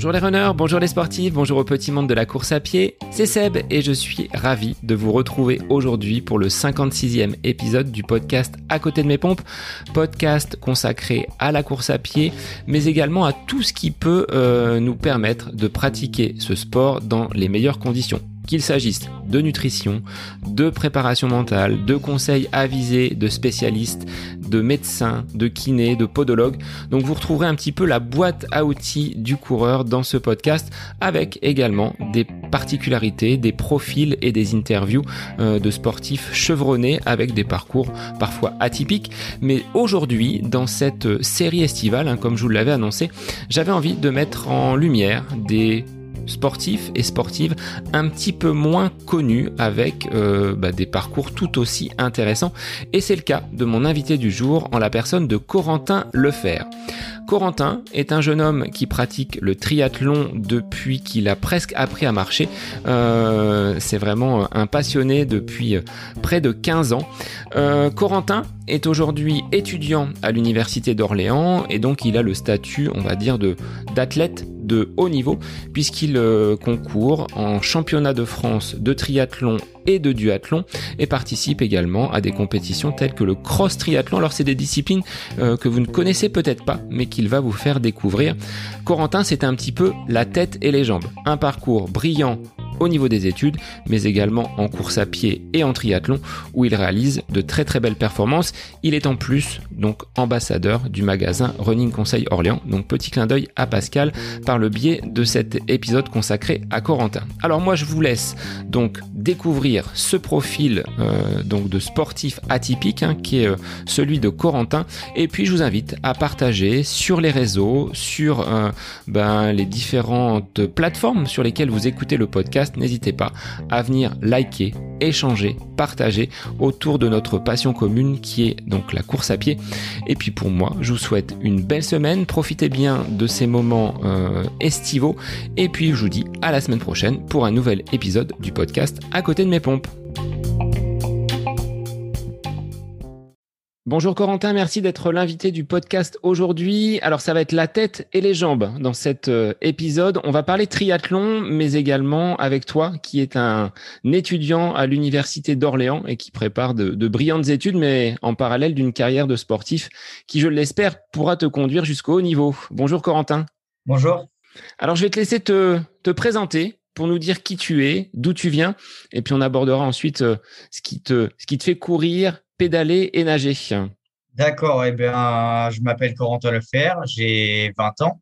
Bonjour les runners, bonjour les sportifs, bonjour au petit monde de la course à pied, c'est Seb et je suis ravi de vous retrouver aujourd'hui pour le 56e épisode du podcast À côté de mes pompes, podcast consacré à la course à pied, mais également à tout ce qui peut euh, nous permettre de pratiquer ce sport dans les meilleures conditions qu'il s'agisse de nutrition, de préparation mentale, de conseils avisés de spécialistes, de médecins, de kinés, de podologues. Donc vous retrouverez un petit peu la boîte à outils du coureur dans ce podcast avec également des particularités, des profils et des interviews euh, de sportifs chevronnés avec des parcours parfois atypiques. Mais aujourd'hui, dans cette série estivale, hein, comme je vous l'avais annoncé, j'avais envie de mettre en lumière des sportifs et sportives un petit peu moins connus avec euh, bah, des parcours tout aussi intéressants. Et c'est le cas de mon invité du jour en la personne de Corentin Lefer. Corentin est un jeune homme qui pratique le triathlon depuis qu'il a presque appris à marcher. Euh, c'est vraiment un passionné depuis près de 15 ans. Euh, Corentin est aujourd'hui étudiant à l'université d'Orléans et donc il a le statut, on va dire, de d'athlète de haut niveau puisqu'il euh, concourt en championnat de France de triathlon et de duathlon et participe également à des compétitions telles que le cross triathlon. Alors c'est des disciplines euh, que vous ne connaissez peut-être pas mais qu'il va vous faire découvrir. Corentin c'est un petit peu la tête et les jambes. Un parcours brillant au niveau des études, mais également en course à pied et en triathlon, où il réalise de très très belles performances. Il est en plus donc ambassadeur du magasin Running Conseil Orléans. Donc petit clin d'œil à Pascal par le biais de cet épisode consacré à Corentin. Alors moi je vous laisse donc découvrir ce profil euh, donc de sportif atypique hein, qui est euh, celui de Corentin. Et puis je vous invite à partager sur les réseaux, sur euh, ben, les différentes plateformes sur lesquelles vous écoutez le podcast n'hésitez pas à venir liker, échanger, partager autour de notre passion commune qui est donc la course à pied. Et puis pour moi, je vous souhaite une belle semaine, profitez bien de ces moments euh, estivaux et puis je vous dis à la semaine prochaine pour un nouvel épisode du podcast à côté de mes pompes. Bonjour Corentin, merci d'être l'invité du podcast aujourd'hui. Alors ça va être la tête et les jambes dans cet euh, épisode. On va parler triathlon, mais également avec toi qui est un étudiant à l'université d'Orléans et qui prépare de, brillantes études, mais en parallèle d'une carrière de sportif qui, je l'espère, pourra te conduire jusqu'au haut niveau. Bonjour Corentin. Bonjour. Alors je vais te laisser te, te présenter pour nous dire qui tu es, d'où tu viens, et puis on abordera ensuite euh, ce qui te, ce qui te fait courir, pédaler et nager. D'accord, eh bien, je m'appelle Corentin Lefer, j'ai 20 ans.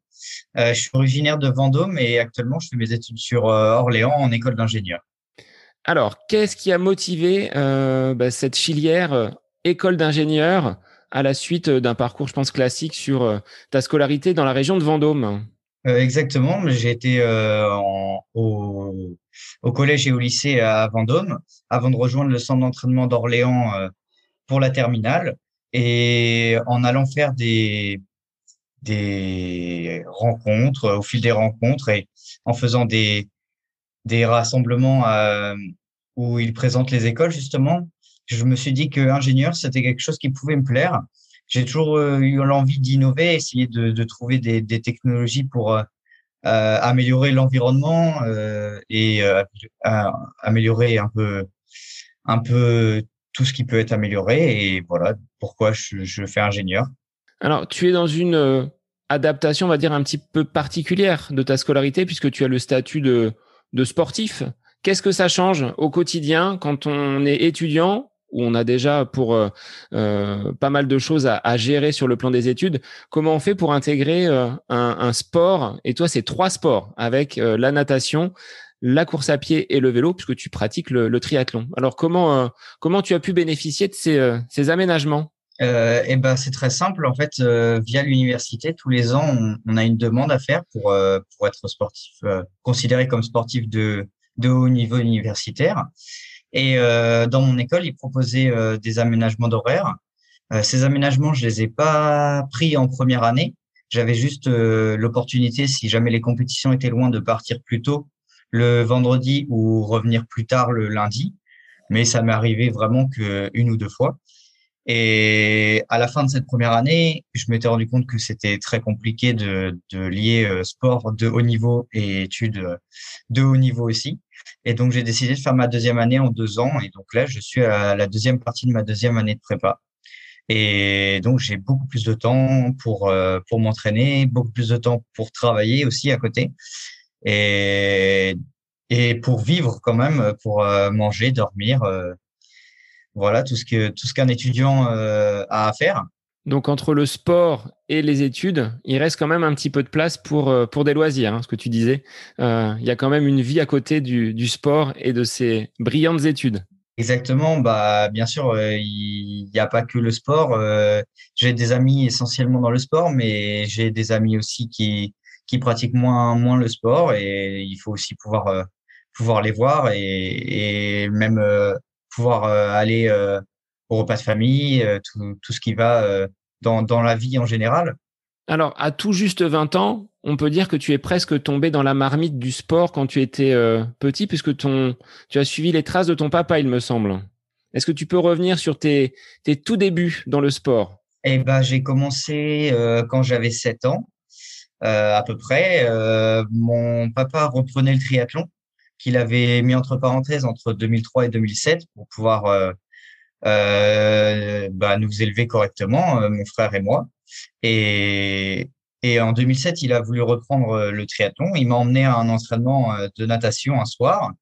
Euh, je suis originaire de Vendôme et actuellement, je fais mes études sur euh, Orléans en école d'ingénieur. Alors, qu'est-ce qui a motivé euh, bah, cette filière école d'ingénieur à la suite d'un parcours, je pense, classique sur ta scolarité dans la région de Vendôme? Exactement, j'ai été au, au, collège et au lycée à Vendôme avant de rejoindre le centre d'entraînement d'Orléans pour la terminale. Et en allant faire des, des rencontres, au fil des rencontres et en faisant des, des rassemblements euh, où ils présentent les écoles, justement, je me suis dit que ingénieur, c'était quelque chose qui pouvait me plaire. J'ai toujours euh, eu l'envie d'innover, essayer de, trouver des, des, technologies pour euh, améliorer l'environnement et améliorer un peu, un peu tout ce qui peut être amélioré. Et voilà pourquoi je, fais ingénieur. Alors, tu es dans une euh, adaptation, on va dire, un petit peu particulière de ta scolarité, puisque tu as le statut de, sportif. Qu'est-ce que ça change au quotidien quand on est étudiant où on a déjà pour euh, euh, pas mal de choses à, gérer sur le plan des études. Comment on fait pour intégrer un, sport? Et toi, c'est trois sports avec la natation, la course à pied et le vélo, puisque tu pratiques le, triathlon. Alors comment euh, comment tu as pu bénéficier de ces, euh, ces aménagements? Euh, eh ben c'est très simple. En fait via l'université tous les ans on, a une demande à faire pour pour être sportif considéré comme sportif de de haut niveau universitaire. Et dans mon école ils proposaient des aménagements d'horaire. Ces aménagements je les ai pas pris en première année. J'avais juste l'opportunité si jamais les compétitions étaient loin de partir plus tôt le vendredi ou revenir plus tard le lundi. Mais ça m'est arrivé vraiment qu'une ou deux fois. Et à la fin de cette première année, je m'étais rendu compte que c'était très compliqué de, de lier euh, sport de haut niveau et études de haut niveau aussi. Et donc, j'ai décidé de faire ma deuxième année en deux ans. Et donc là, je suis à la deuxième partie de ma deuxième année de prépa. Et donc, j'ai beaucoup plus de temps pour, euh, pour m'entraîner, beaucoup plus de temps pour travailler aussi à côté. Et, et pour vivre quand même, pour euh, manger, dormir, voilà tout ce que tout ce qu'un étudiant euh, a à faire. Donc entre le sport et les études, il reste quand même un petit peu de place pour euh, pour des loisirs, hein, ce que tu disais. Euh, il y a quand même une vie à côté du, du sport et de ces brillantes études. Exactement, bah bien sûr, il n'y a pas que le sport. j'ai des amis essentiellement dans le sport, mais j'ai des amis aussi qui qui pratiquent moins moins le sport et il faut aussi pouvoir pouvoir les voir et, et même pouvoir euh, aller euh, au repas de famille, euh, tout, tout, ce qui va dans, dans la vie en général. Alors, à tout juste 20 ans, on peut dire que tu es presque tombé dans la marmite du sport quand tu étais petit, puisque ton, tu as suivi les traces de ton papa, il me semble. Est-ce que tu peux revenir sur tes, tes tout débuts dans le sport? Eh ben, j'ai commencé quand j'avais 7 ans, à peu près. mon papa reprenait le triathlon qu'il avait mis entre parenthèses entre 2003 et 2007 pour pouvoir euh, euh, bah, nous élever correctement, euh, mon frère et moi. Et, et en 2007, il a voulu reprendre euh, le triathlon. Il m'a emmené à un entraînement de natation un soir.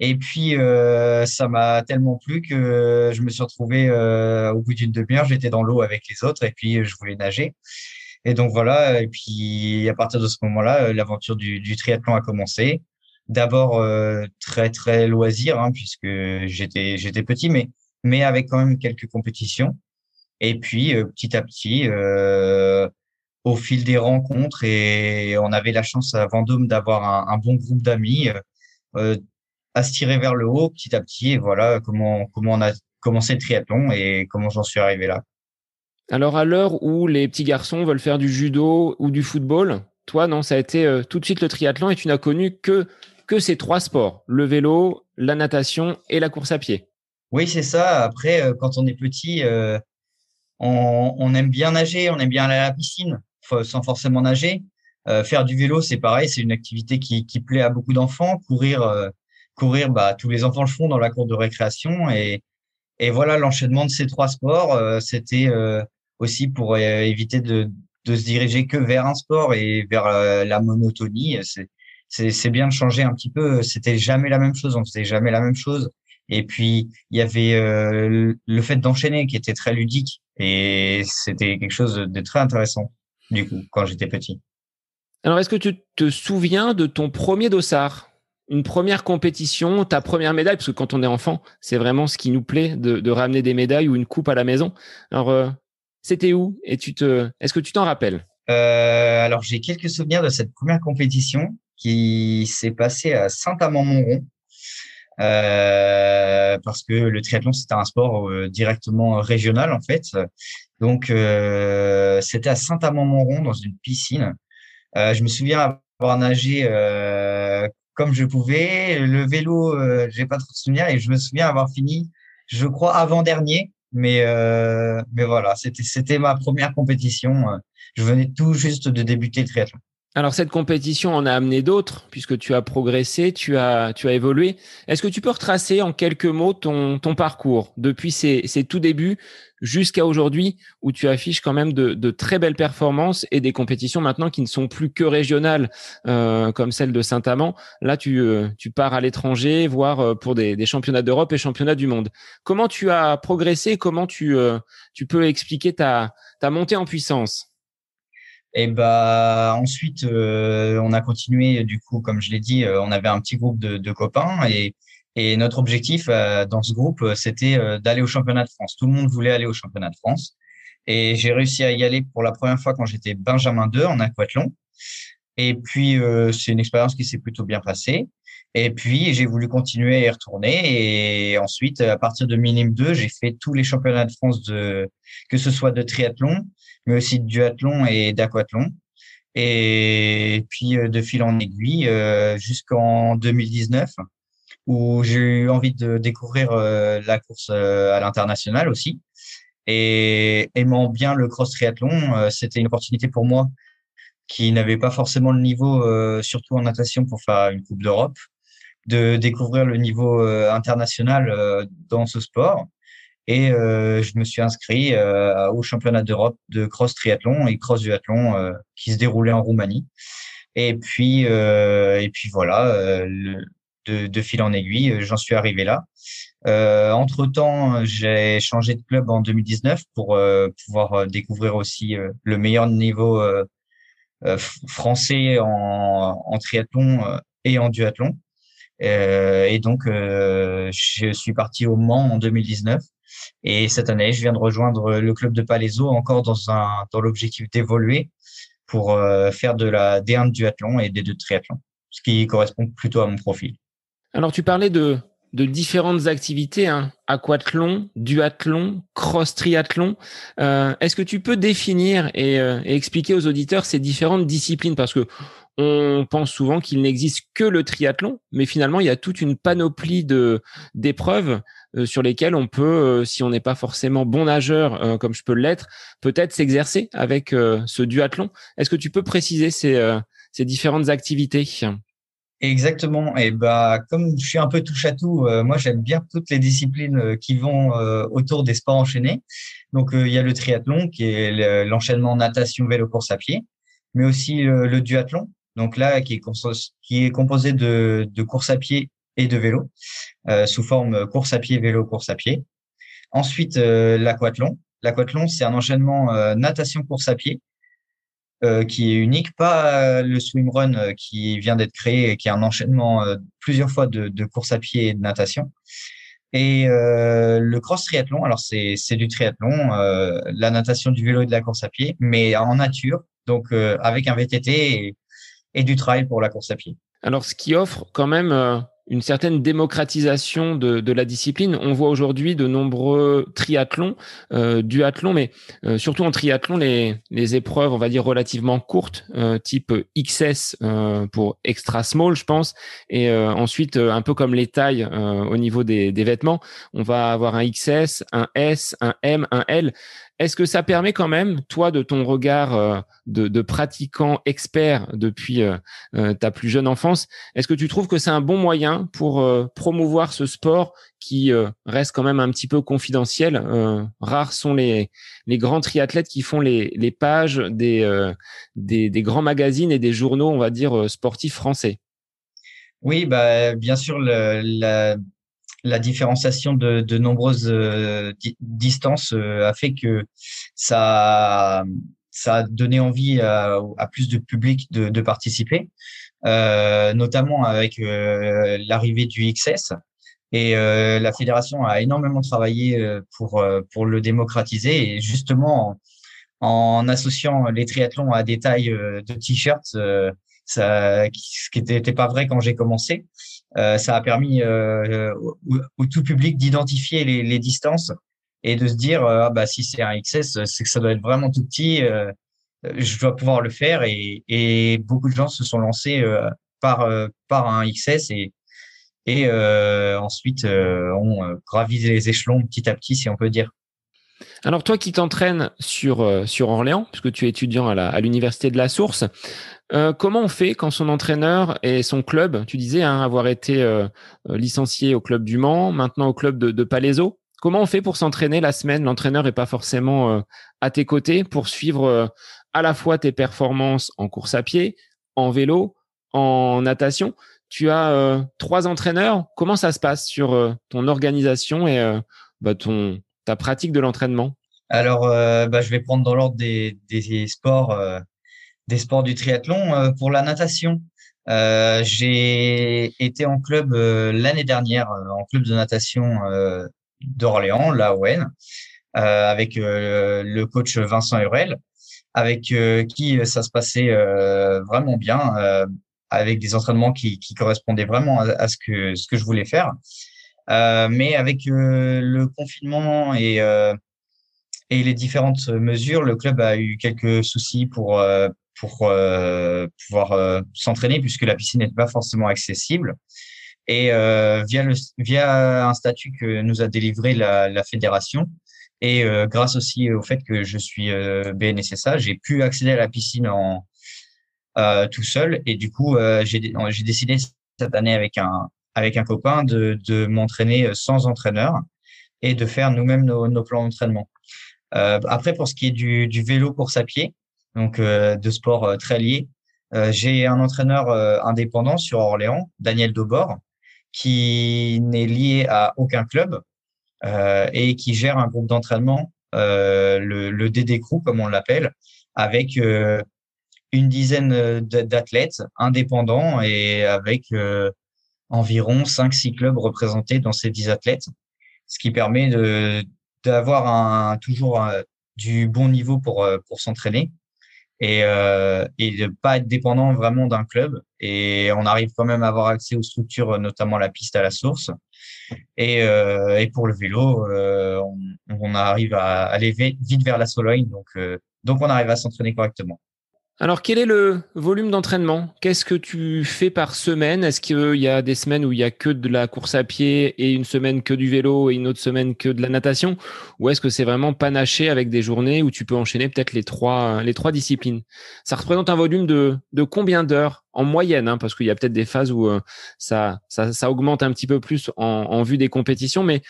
Et puis, euh, ça m'a tellement plu que je me suis retrouvé euh, au bout d'une demi-heure, j'étais dans l'eau avec les autres et puis je voulais nager. Et donc voilà, et puis à partir de ce moment-là, l'aventure du, triathlon a commencé d'abord euh, très très loisir hein, puisque j'étais j'étais petit mais mais avec quand même quelques compétitions et puis euh, petit à petit euh, au fil des rencontres et on avait la chance à Vendôme d'avoir un, un, bon groupe d'amis à se tirer vers le haut petit à petit et voilà comment comment on a commencé le triathlon et comment j'en suis arrivé là. Alors à l'heure où les petits garçons veulent faire du judo ou du football, toi non, ça a été tout de suite le triathlon et tu n'as connu que que ces trois sports, le vélo, la natation et la course à pied. Oui, c'est ça. Après, euh, quand on est petit, euh, on, aime bien nager, on aime bien aller à la piscine sans forcément nager. Euh, faire du vélo, c'est pareil, c'est une activité qui, plaît à beaucoup d'enfants. Courir, courir, bah, tous les enfants le font dans la cour de récréation. Et, et voilà, l'enchaînement de ces trois sports, c'était aussi pour éviter de, de se diriger que vers un sport et vers la monotonie. C'est c'est bien de changer un petit peu. C'était jamais la même chose, on faisait jamais la même chose. Et puis il y avait euh, le fait d'enchaîner qui était très ludique et c'était quelque chose de très intéressant du coup quand j'étais petit. Alors est-ce que tu te souviens de ton premier dossard? Une première compétition, ta première médaille, parce que quand on est enfant, c'est vraiment ce qui nous plaît de, de, ramener des médailles ou une coupe à la maison. Alors, euh, c'était où Et tu te, est-ce que tu t'en rappelles? Euh, Alors, j'ai quelques souvenirs de cette première compétition qui s'est passé à Saint-Amand-Montrond. Euh, parce que le triathlon c'était un sport euh, directement régional en fait. Donc euh, c'était à Saint-Amand-Montrond dans une piscine. Euh, je me souviens avoir nagé euh, comme je pouvais. Le vélo, j'ai pas trop de souvenirs et je me souviens avoir fini, je crois avant dernier. Mais mais voilà, c'était c'était ma première compétition. Je venais tout juste de débuter le triathlon. Alors cette compétition en a amené d'autres puisque tu as progressé, tu as, tu as évolué. Est-ce que tu peux retracer en quelques mots ton, ton parcours depuis ces, ces tout débuts jusqu'à aujourd'hui où tu affiches quand même de, de, très belles performances et des compétitions maintenant qui ne sont plus que régionales euh, comme celle de Saint-Amand. Là, tu, euh, tu pars à l'étranger, voire euh, pour des, des championnats d'Europe et championnats du monde. Comment tu as progressé? Comment tu, euh, tu peux expliquer ta, ta montée en puissance? Et bah ensuite, euh, on a continué. Du coup, comme je l'ai dit, euh, on avait un petit groupe de, de copains et, et, notre objectif euh, dans ce groupe, c'était d'aller au championnat de France. Tout le monde voulait aller au championnat de France. Et j'ai réussi à y aller pour la première fois quand j'étais Benjamin 2 en aquathlon. Et puis, c'est une expérience qui s'est plutôt bien passée. Et puis, j'ai voulu continuer à y retourner. Et ensuite, à partir de Minime 2, j'ai fait tous les championnats de France de, que ce soit de triathlon, mais aussi de duathlon et d'aquathlon. Et puis euh, de fil en aiguille euh, jusqu'en 2019, où j'ai eu envie de découvrir euh, la course à l'international aussi. Et aimant bien le cross triathlon, c'était une opportunité pour moi qui n'avait pas forcément le niveau, surtout en natation, pour faire une Coupe d'Europe, de découvrir le niveau international dans ce sport. Et je me suis inscrit au championnat d'Europe de cross triathlon et cross duathlon qui se déroulait en Roumanie. Et puis, et puis voilà, de, de, fil en aiguille, j'en suis arrivé là. Euh, entre temps, j'ai changé de club en 2019 pour euh, pouvoir euh, découvrir aussi euh, le meilleur niveau français en, en, triathlon et en duathlon. Et donc, je suis parti au Mans en 2019. Et cette année, je viens de rejoindre le club de Palaiso encore dans l'objectif d'évoluer pour faire de la D1 de duathlon et D2 de triathlon, ce qui correspond plutôt à mon profil. Alors, tu parlais de différentes activités, hein, aquathlon, duathlon, cross triathlon. Euh, Est-ce que tu peux définir et, euh, et, expliquer aux auditeurs ces différentes disciplines? Parce que on pense souvent qu'il n'existe que le triathlon, mais finalement il y a toute une panoplie de d'épreuves euh, sur lesquelles on peut, euh, si on n'est pas forcément bon nageur euh, comme je peux l'être, peut-être s'exercer avec ce duathlon. Est-ce que tu peux préciser ces, différentes activités? Exactement. Et bah, comme je suis un peu touche à tout, moi j'aime bien toutes les disciplines qui vont autour des sports enchaînés. Donc il y a le triathlon qui est l'enchaînement natation, vélo, course à pied, mais aussi le duathlon. Donc là qui est, composé de, de course à pied et de vélo sous forme course à pied, vélo, course à pied. Ensuite l'aquathlon. L'aquathlon c'est un enchaînement natation, course à pied euh, qui est unique, pas le swimrun euh, qui vient d'être créé et qui est un enchaînement euh, plusieurs fois de, de course à pied et de natation. Et le cross triathlon, alors c'est du triathlon, la natation, du vélo et de la course à pied, mais en nature, donc avec un VTT et, du trail pour la course à pied. Alors ce qui offre quand même une certaine démocratisation de, la discipline. On voit aujourd'hui de nombreux triathlons, euh, duathlons, mais euh, surtout en triathlon, les, épreuves, on va dire, relativement courtes, euh, type XS euh, pour extra small, je pense, et euh, ensuite, un peu comme les tailles au niveau des vêtements, on va avoir un XS, un S, un M, un L. Est-ce que ça permet quand même, toi, de ton regard euh, de, pratiquant expert depuis euh, euh, ta plus jeune enfance, est-ce que tu trouves que c'est un bon moyen pour promouvoir ce sport qui reste quand même un petit peu confidentiel Rares sont les, les grands triathlètes qui font les, les pages des, des, grands magazines et des journaux, on va dire, sportifs français? Oui, bah, bien sûr, le, la différenciation de, de nombreuses euh, distances euh, a fait que ça, ça a donné envie à, à plus de public de, de participer, euh, notamment avec euh, l'arrivée du XS. Et la fédération a énormément travaillé pour, pour le démocratiser et justement en, associant les triathlons à des tailles de t-shirts, ce qui n'était pas vrai quand j'ai commencé. Euh, ça a permis euh, au, tout public d'identifier les, les, distances et de se dire euh, ah bah si c'est un XS, c'est que ça doit être vraiment tout petit. je dois pouvoir le faire et, et, beaucoup de gens se sont lancés par par un XS et et ensuite ont gravi les échelons petit à petit, si on peut dire. Alors toi qui t'entraînes sur, sur Orléans, puisque tu es étudiant à l'université de la Source, euh, comment on fait quand son entraîneur et son club, tu disais hein, avoir été euh, euh, licencié au club du Mans, maintenant au club de, de Palaiso, comment on fait pour s'entraîner la semaine? L'entraîneur est pas forcément à tes côtés pour suivre à la fois tes performances en course à pied, en vélo, en natation. Tu as trois entraîneurs. Comment ça se passe sur ton organisation et bah, ton ta pratique de l'entraînement? Alors, bah, je vais prendre dans l'ordre des, sports des sports du triathlon. Euh, pour la natation, euh, j'ai été en club euh, l'année dernière, en club de natation d'Orléans, la ON, avec le coach Vincent Hurel, avec qui ça se passait vraiment bien, avec des entraînements qui, correspondaient vraiment à, ce que ce que je voulais faire. Mais avec le confinement et et les différentes mesures, le club a eu quelques soucis pour pour euh, pouvoir euh, s'entraîner puisque la piscine n'est pas forcément accessible. Et euh, via, le, via un statut que nous a délivré la, la fédération, Et grâce aussi au fait que je suis BNSSA, j'ai pu accéder à la piscine en tout seul. Et du coup, j'ai décidé cette année avec un avec un copain de, m'entraîner sans entraîneur et de faire nous-mêmes nos, plans d'entraînement. après, pour ce qui est du, vélo course à pied, donc de sport très lié, j'ai un entraîneur indépendant sur Orléans, Daniel Dobor, qui n'est lié à aucun club euh, et qui gère un groupe d'entraînement, euh, le, le DD Crew comme on l'appelle, avec euh, une dizaine d'athlètes indépendants et avec environ 5-6 clubs représentés dans ces 10 athlètes, ce qui permet de d'avoir toujours du bon niveau pour, pour s'entraîner et, euh, et de pas être dépendant vraiment d'un club. Et on arrive quand même à avoir accès aux structures, notamment la piste à la source. Et, euh, et pour le vélo, euh, on, on, arrive à aller vite vers la Sologne, donc, euh, donc on arrive à s'entraîner correctement. Alors, quel est le volume d'entraînement? Qu'est-ce que tu fais par semaine? Est-ce qu'il y a des semaines où il y a que de la course à pied et une semaine que du vélo et une autre semaine que de la natation? Ou est-ce que c'est vraiment panaché avec des journées où tu peux enchaîner peut-être les trois, les trois disciplines? Ça représente un volume de, de combien d'heures en moyenne hein, Parce qu'il y a peut-être des phases où euh, ça, ça, ça, augmente un petit peu plus en, en vue des compétitions, mais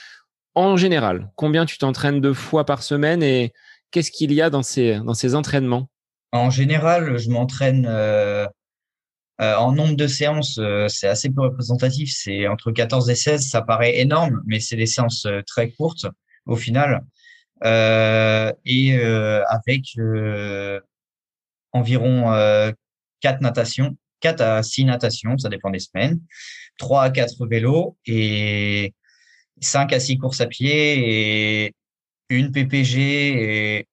en général, combien tu t'entraînes deux fois par semaine et qu'est-ce qu'il y a dans ces, dans ces entraînements? En général, je m'entraîne euh, euh, en nombre de séances, euh, c'est assez peu représentatif. C'est entre 14 et 16, ça paraît énorme, mais c'est des séances très courtes au final. et avec environ 4 natations, 4 à 6 natations, ça dépend des semaines, 3 à 4 vélos et 5 à 6 courses à pied et une PPG et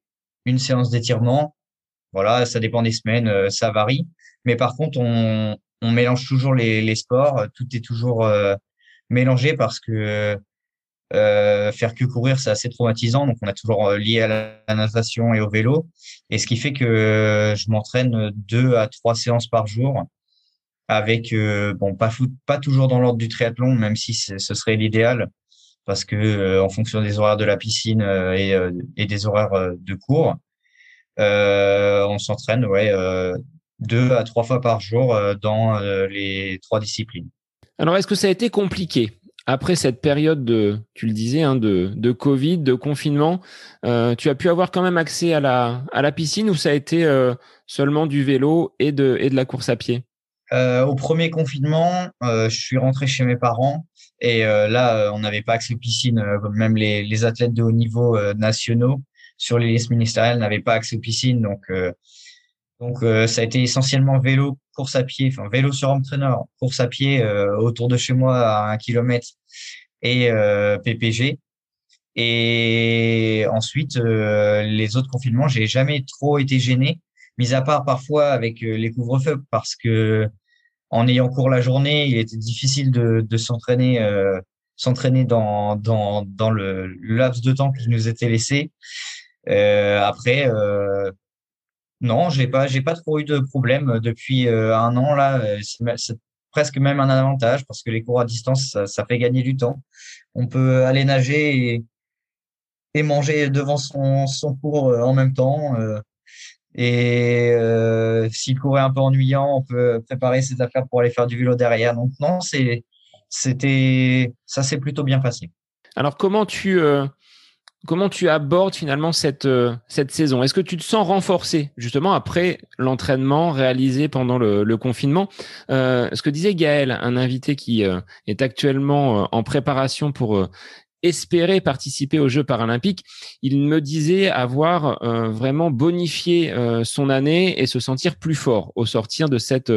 une séance d'étirement voilà, ça dépend des semaines, euh, ça varie. Mais par contre, on, on mélange toujours les, les, sports. Tout est toujours euh, mélangé parce que euh, faire que courir, c'est assez traumatisant. Donc, on a toujours euh, lié à la, natation et au vélo. Et ce qui fait que je m'entraîne deux à trois séances par jour avec, bon, pas, pas toujours dans l'ordre du triathlon, même si ce serait l'idéal parce que en fonction des horaires de la piscine et, et des horaires de cours, euh, on s'entraîne ouais, euh, deux à trois fois par jour euh, dans les trois disciplines. Alors, est-ce que ça a été compliqué après cette période de, tu le disais, hein, de, de Covid, de confinement, euh, tu as pu avoir quand même accès à la, à la piscine ou ça a été euh, seulement du vélo et de, et de la course à pied? Euh, Au premier confinement, je suis rentré chez mes parents et là, on n'avait pas accès aux piscines, même les, les athlètes de haut niveau nationaux sur les listes ministérielles n'avaient pas accès aux piscines. Donc, euh, donc euh, ça a été essentiellement vélo, course à pied, enfin vélo sur entraîneur, course à pied euh, autour de chez moi à un kilomètre et PPG. Et ensuite, les autres confinements, j'ai jamais trop été gêné, mis à part parfois avec les couvre-feux, parce que en ayant cours la journée, il était difficile de, de s'entraîner, s'entraîner dans, dans, dans le laps de temps qui nous était laissé. Euh, après, euh, non, j'ai pas, j'ai pas trop eu de problème depuis euh, un an là. C'est presque même un avantage parce que les cours à distance, ça, ça, fait gagner du temps. On peut aller nager et, et manger devant son, son cours en même temps. et euh, s'il courait un peu ennuyant, on peut préparer ses affaires pour aller faire du vélo derrière. Donc non, c'est, c'était, ça s'est plutôt bien passé. Alors comment tu euh, comment tu abordes finalement cette, euh, cette saison? Est-ce que tu te sens renforcé justement après l'entraînement réalisé pendant le, confinement? Euh, Ce que disait Gaël, un invité qui euh, est actuellement en préparation pour espérer participer aux Jeux paralympiques, il me disait avoir vraiment bonifié son année et se sentir plus fort au sortir de cette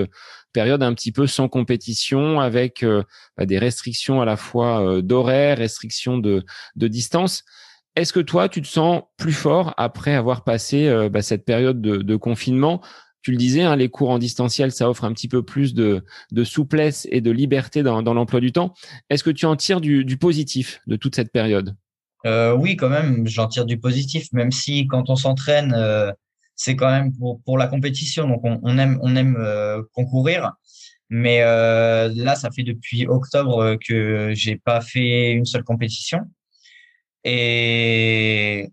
période un petit peu sans compétition avec bah, des restrictions à la fois d'horaire, restrictions de distance. Est-ce que toi, tu te sens plus fort après avoir passé euh, bah, cette période de, confinement? Tu le disais, hein, les cours en distanciel, ça offre un petit peu plus de, souplesse et de liberté dans, l'emploi du temps. Est-ce que tu en tires du, positif de toute cette période? Euh, Oui, quand même, j'en tire du positif, même si quand on s'entraîne, euh, c'est quand même pour, la compétition. Donc, on, aime, on aime concourir. Mais là, ça fait depuis octobre que j'ai pas fait une seule compétition. Et,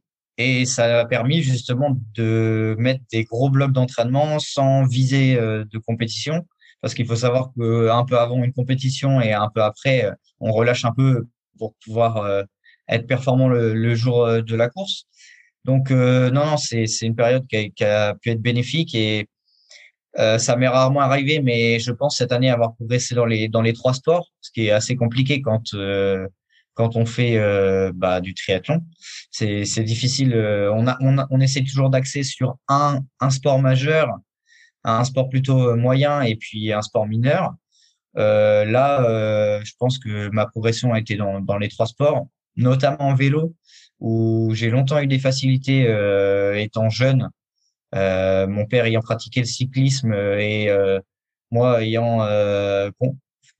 ça a permis justement de mettre des gros blocs d'entraînement sans viser de compétition. Parce qu'il faut savoir qu'un peu avant une compétition et un peu après, on relâche un peu pour pouvoir être performant le, jour de la course. Donc, non, non, c'est une période qui a, pu être bénéfique et euh, ça m'est rarement arrivé, mais je pense cette année avoir progressé dans les dans les trois sports, ce qui est assez compliqué quand euh, quand on fait euh, bah, du triathlon. C'est difficile. on a on, a, on essaie toujours d'axer sur un un sport majeur, un sport plutôt moyen et puis un sport mineur. là, je pense que ma progression a été dans dans les trois sports, notamment en vélo où j'ai longtemps eu des facilités étant jeune euh, mon père ayant pratiqué le cyclisme euh, et euh, moi ayant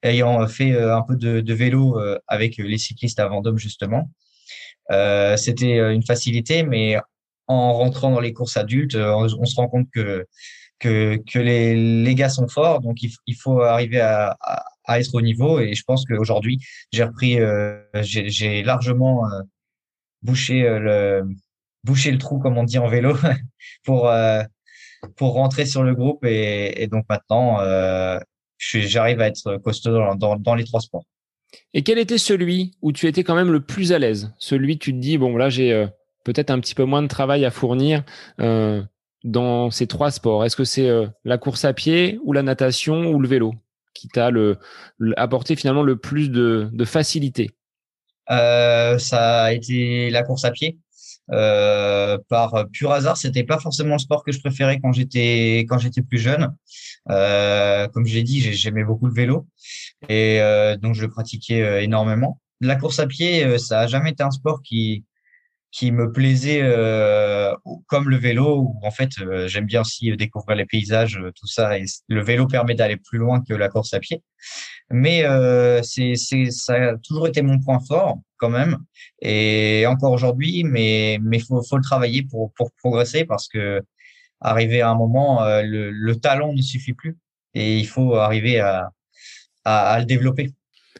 ayant fait un peu de, vélo avec les cyclistes à Vendôme justement. Euh, c'était une facilité, mais en rentrant dans les courses adultes, on, se rend compte que que, les, gars sont forts, donc il, faut arriver à, être au niveau. Et je pense qu'aujourd'hui, j'ai repris, euh, j'ai largement euh, bouché le, trou, comme on dit en vélo, pour, euh, pour rentrer sur le groupe. Et, donc maintenant, euh, j'arrive à être costaud dans, dans, dans, les trois sports. Et quel était celui où tu étais quand même le plus à l'aise? Celui, tu te dis, bon, là, j'ai euh, peut-être un petit peu moins de travail à fournir euh, dans ces trois sports. Est-ce que c'est euh, la course à pied ou la natation ou le vélo qui t'a le, apporté finalement le plus de, de facilité? Ça a été la course à pied. Euh, par pur hasard, c'était pas forcément le sport que je préférais quand j'étais quand j'étais plus jeune. Euh, comme je l'ai dit, j'aimais beaucoup le vélo et euh, donc je le pratiquais euh, énormément. La course à pied, euh, ça a jamais été un sport qui qui me plaisait euh, comme le vélo où en fait j'aime bien aussi découvrir les paysages tout ça et le vélo permet d'aller plus loin que la course à pied mais c'est c'est ça a toujours été mon point fort quand même et encore aujourd'hui mais mais faut faut le travailler pour pour progresser parce que arriver à un moment euh, le, le talent ne suffit plus et il faut arriver à à, à le développer.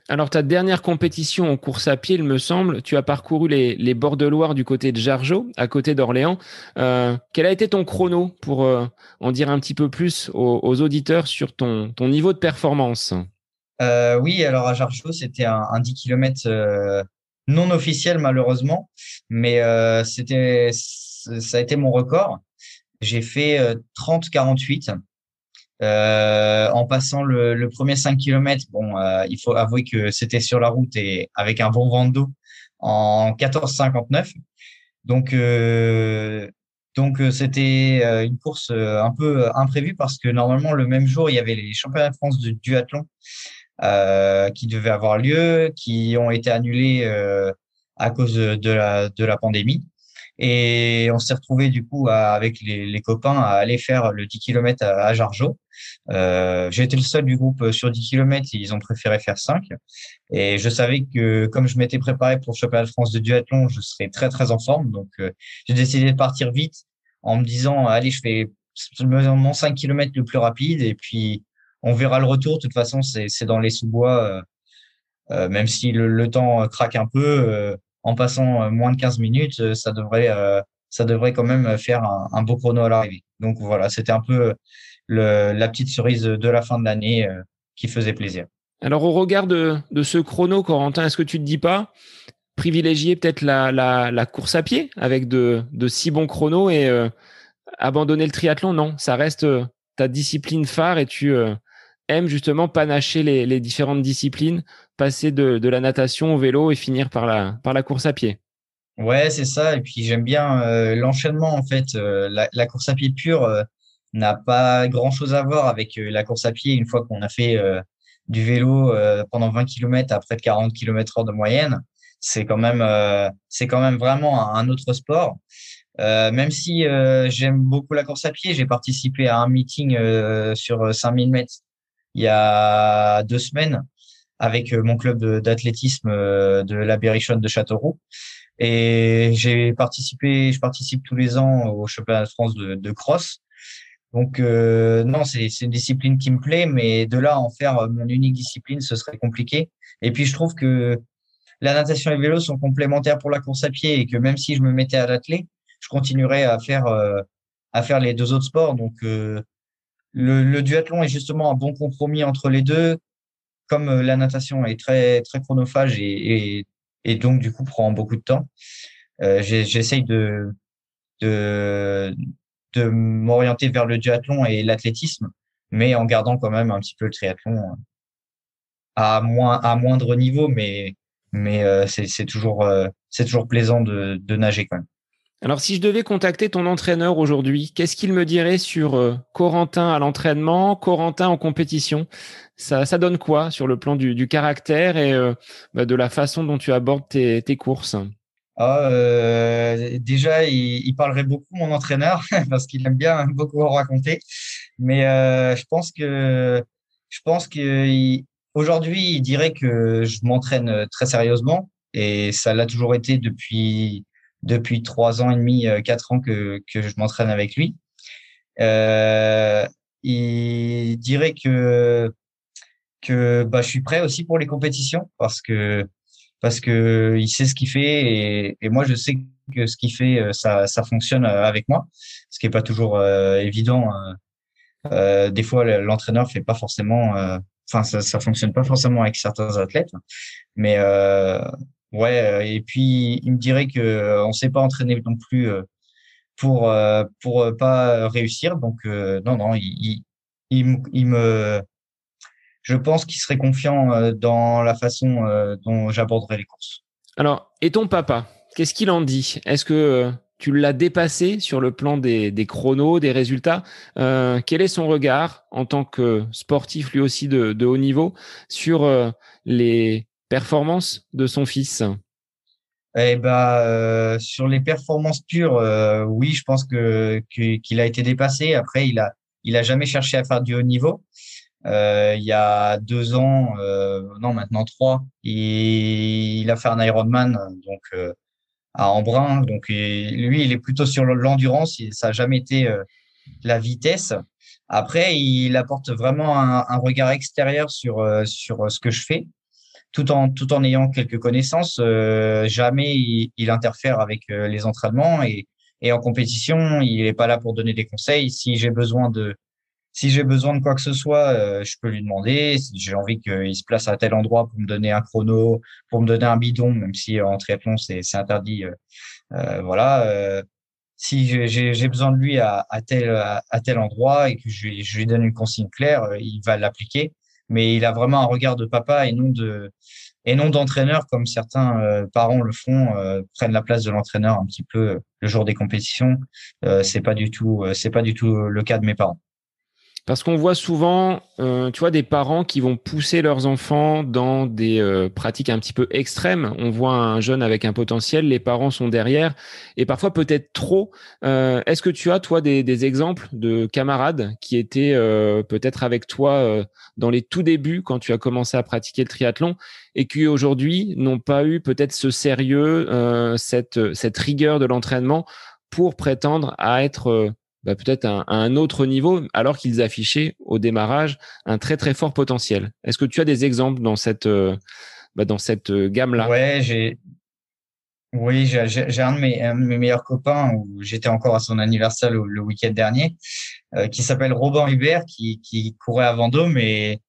Alors, ta dernière compétition en course à pied, il me semble, tu as parcouru les, les bords de Loire du côté de Jargeau, à côté d'Orléans. Euh, quel a été ton chrono pour euh, en dire un petit peu plus aux, aux, auditeurs sur ton, ton niveau de performance? Euh, Oui, alors à Jargeau, c'était un, un 10 km non officiel malheureusement, mais c'était ça a été mon record. J'ai fait 30-48 euh, en passant le, premier 5 km, bon, euh, il faut avouer que c'était sur la route et avec un bon vent d'eau en 14,59. Donc, euh, donc euh, c'était euh, une course un peu imprévue parce que normalement le même jour il y avait les championnats de France de duathlon qui devaient avoir lieu, qui ont été annulés à cause de la, de la pandémie. Et on s'est retrouvé du coup avec les, les, copains à aller faire le 10 km à, à Jargeau. Euh, été le seul du groupe sur 10 km ils ont préféré faire 5. Et je savais que comme je m'étais préparé pour le championnat de France de duathlon, je serais très très en forme. Donc euh, j'ai décidé de partir vite en me disant allez je fais mon 5 km le plus rapide et puis on verra le retour. De toute façon c'est dans les sous-bois. Euh, euh, même si le, le, temps craque un peu, euh, en passant euh, moins de 15 minutes, euh, ça devrait, euh, ça devrait quand même faire un, beau chrono à l'arrivée. Donc voilà, c'était un peu la petite cerise de la fin de l'année qui faisait plaisir. Alors au regard de, ce chrono, Corentin, est-ce que tu te dis pas privilégier peut-être la, course à pied avec de, si bons chronos et abandonner le triathlon? Non, ça reste ta discipline phare et tu aimes justement panacher les, différentes disciplines passer de, la natation au vélo et finir par la, course à pied. Ouais, c'est ça. Et puis j'aime bien euh, l'enchaînement en fait. Euh, la, course à pied pure euh, n'a pas grand chose à voir avec la course à pied une fois qu'on a fait du vélo pendant 20 km à près de 40 km heure de moyenne. C'est quand même, c'est quand même vraiment un autre sport. même si j'aime beaucoup la course à pied, j'ai participé à un meeting sur 5000 mètres il y a deux semaines avec euh, mon club d'athlétisme euh, de la Berrichonne de Châteauroux. Et j'ai participé, je participe tous les ans au championnat de France de, de cross. Donc euh, non, c'est une discipline qui me plaît, mais de là en faire mon unique discipline, ce serait compliqué. Et puis je trouve que la natation et le vélo sont complémentaires pour la course à pied et que même si je me mettais à l'athlète, je continuerais à faire à faire les deux autres sports. Donc le, le duathlon est justement un bon compromis entre les deux comme euh, la natation est très très chronophage et, et, et donc du coup prend beaucoup de temps, euh, j'essaye de de, de m'orienter vers le duathlon et l'athlétisme, mais en gardant quand même un petit peu le triathlon euh, à moins à moindre niveau, mais mais euh, c'est toujours c'est toujours plaisant de, de nager quand même. Alors, si je devais contacter ton entraîneur aujourd'hui, qu'est-ce qu'il me dirait sur euh, Corentin à l'entraînement, Corentin en compétition? Ça, donne quoi sur le plan du, caractère et euh, bah, de la façon dont tu abordes tes, courses? Ah, euh, Déjà, il, parlerait beaucoup, mon entraîneur, parce qu'il aime bien beaucoup en raconter. Mais je pense que, je pense aujourd'hui, il dirait que je m'entraîne très sérieusement. Et ça l'a toujours été depuis depuis trois ans et demi, euh, quatre ans que, que je m'entraîne avec lui. Euh, il dirait que que bah, je suis prêt aussi pour les compétitions parce que parce que il sait ce qu'il fait et, et, moi je sais que ce qu'il fait euh, ça ça fonctionne avec moi ce qui est pas toujours euh, évident euh, des fois l'entraîneur fait pas forcément enfin ça ça fonctionne pas forcément avec certains athlètes mais Ouais, euh, et puis il me dirait que euh, on s'est pas entraîné non plus euh, pour pour pas réussir. Donc non, non, il, il, me, je pense qu'il serait confiant dans la façon dont j'aborderai les courses. Alors, et ton papa, qu'est-ce qu'il en dit? Est-ce que tu l'as dépassé sur le plan des, des chronos, des résultats? Quel est son regard en tant que sportif lui aussi de, de haut niveau sur les performances de son fils eh ben, sur les performances pures, euh, oui, je pense que qu'il a été dépassé. Après, il a il a jamais cherché à faire du haut niveau. Euh, il y a deux ans, non maintenant trois, il, il, a fait un Ironman donc à Embrun. Donc lui, il est plutôt sur l'endurance. Ça n'a jamais été la vitesse. Après, il apporte vraiment un, un regard extérieur sur sur ce que je fais tout en tout en ayant quelques connaissances. Euh, jamais il, il, interfère avec euh, les entraînements et, et en compétition, il n'est pas là pour donner des conseils. Si j'ai besoin de si j'ai besoin de quoi que ce soit, euh, je peux lui demander. Si j'ai envie qu'il se place à tel endroit pour me donner un chrono, pour me donner un bidon, même si en triathlon c'est interdit. voilà. si j'ai besoin de lui à, à tel à, tel endroit et que je, je lui donne une consigne claire, il va l'appliquer mais il a vraiment un regard de papa et non de et non d'entraîneur comme certains euh, parents le font euh, prennent la place de l'entraîneur un petit peu euh, le jour des compétitions. Euh, c'est pas du tout c'est pas du tout le cas de mes parents parce qu'on voit souvent, euh, tu vois, des parents qui vont pousser leurs enfants dans des euh, pratiques un petit peu extrêmes. On voit un jeune avec un potentiel, les parents sont derrière, et parfois peut-être trop. Euh, Est-ce que tu as, toi, des, des, exemples de camarades qui étaient euh, peut-être avec toi euh, dans les tout débuts quand tu as commencé à pratiquer le triathlon et qui aujourd'hui n'ont pas eu peut-être ce sérieux, cette, cette rigueur de l'entraînement pour prétendre à être bah, peut-être à, un autre niveau, alors qu'ils affichaient au démarrage un très très fort potentiel. Est-ce que tu as des exemples dans cette, euh, bah, dans cette euh, gamme-là? Ouais, j'ai. Oui, j'ai un, de mes, meilleurs copains où j'étais encore à son anniversaire le, week-end dernier, euh, qui s'appelle Robin Hubert, qui, courait à Vendôme et,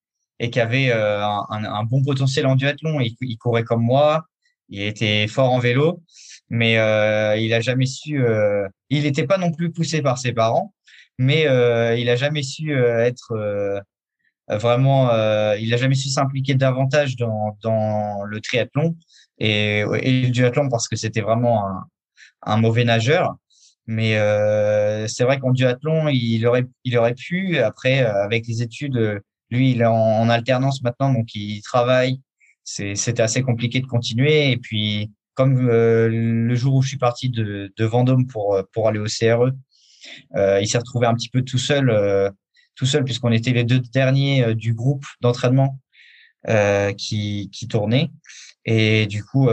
qui avait un, bon potentiel en duathlon. Il courait comme moi, il était fort en vélo mais euh, il a jamais su. Euh, il n'était pas non plus poussé par ses parents, mais euh, il a jamais su euh, être euh, vraiment. il a jamais su s'impliquer davantage dans, dans le triathlon et, et le duathlon parce que c'était vraiment un, un, mauvais nageur. Mais c'est vrai qu'en duathlon, il aurait, il aurait pu. Après, avec les études, lui, il est en, en alternance maintenant, donc il travaille. C'était assez compliqué de continuer. Et puis, comme euh, le jour où je suis parti de, de Vendôme pour, euh, pour aller au CRE, euh, il s'est retrouvé un petit peu tout seul, euh, tout seul puisqu'on était les deux derniers du groupe d'entraînement qui, qui tournait. Et du coup,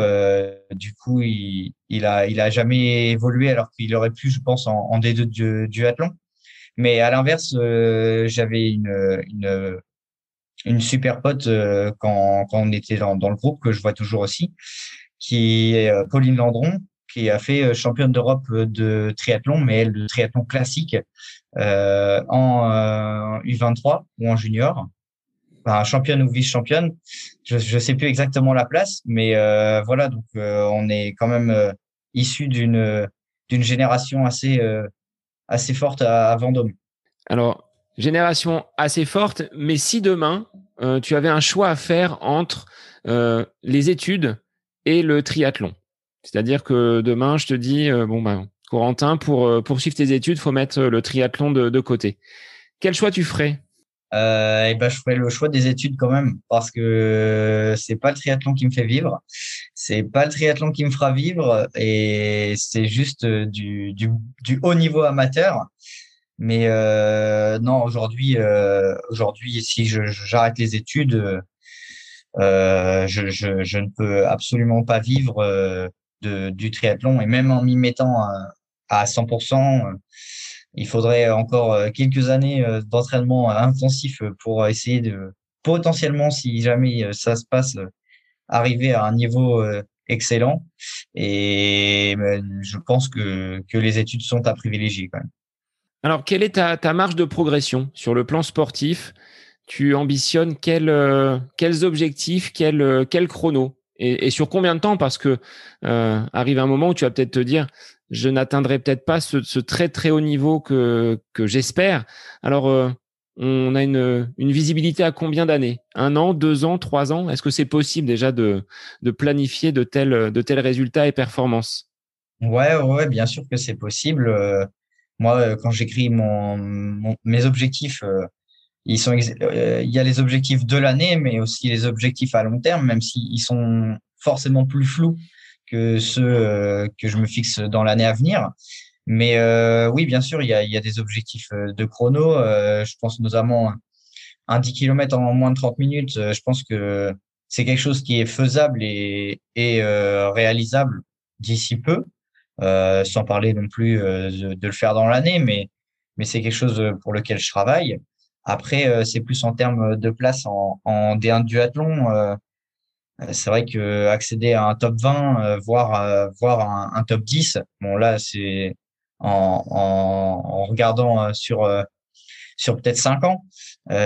du coup, il, il a, il a jamais évolué alors qu'il aurait pu, je pense, en, en D2 du, du athlon. Mais à l'inverse, j'avais une, une, une super pote quand, quand on était dans, dans le groupe que je vois toujours aussi, qui est Pauline Landron, qui a fait championne d'Europe de triathlon, mais elle de triathlon classique en U23 ou en junior enfin, championne ou vice-championne. Je ne sais plus exactement la place, mais euh, voilà, donc euh, on est quand même euh, issu d'une d'une génération assez assez forte à, Vendôme. Alors génération assez forte, mais si demain tu avais un choix à faire entre les études et le triathlon, c'est-à-dire que demain je te dis bon ben Corentin pour poursuivre tes études, faut mettre le triathlon de, côté. Quel choix tu ferais? Euh, et ben je ferai le choix des études quand même parce que c'est pas le triathlon qui me fait vivre, c'est pas le triathlon qui me fera vivre et c'est juste du, haut niveau amateur. Mais euh, non, aujourd'hui, euh, aujourd'hui, si j'arrête les études, euh, je, je, je, ne peux absolument pas vivre euh, de, du triathlon et même en m'y mettant à, à 100%, il faudrait encore euh, quelques années euh, d'entraînement intensif pour essayer de potentiellement, si jamais euh, ça se passe, arriver à un niveau excellent. Et je pense que, que les études sont à privilégier quand même. Alors, quelle est ta, ta marge de progression sur le plan sportif? Tu ambitionnes quel, quels objectifs, quel, quel chrono et, sur combien de temps? Parce que euh, arrive un moment où tu vas peut-être te dire je n'atteindrai peut-être pas ce, ce, très très haut niveau que, que j'espère. Alors, euh, on a une, une, visibilité à combien d'années? Un an, deux ans, trois ans? Est-ce que c'est possible déjà de, de planifier de tels, de tels résultats et performances? Ouais, ouais, bien sûr que c'est possible. Euh, moi, euh, quand j'écris mon, mes objectifs, sont, il y a les objectifs de l'année, mais aussi les objectifs à long terme, même s'ils sont forcément plus flous que ceux euh, que je me fixe dans l'année à venir. Mais euh, oui, bien sûr, il y a, il y a des objectifs euh, de chrono. je pense notamment un 10 km en moins de 30 minutes. Je pense que c'est quelque chose qui est faisable et, et réalisable d'ici peu, euh, sans parler non plus de, de le faire dans l'année, mais, mais c'est quelque chose pour lequel je travaille. Après, c'est plus en termes de place en, en D1 duathlon. Euh, c'est vrai que accéder à un top 20, euh, voire euh, voire un, top 10, bon là c'est en, en, regardant sur sur peut-être 5 ans,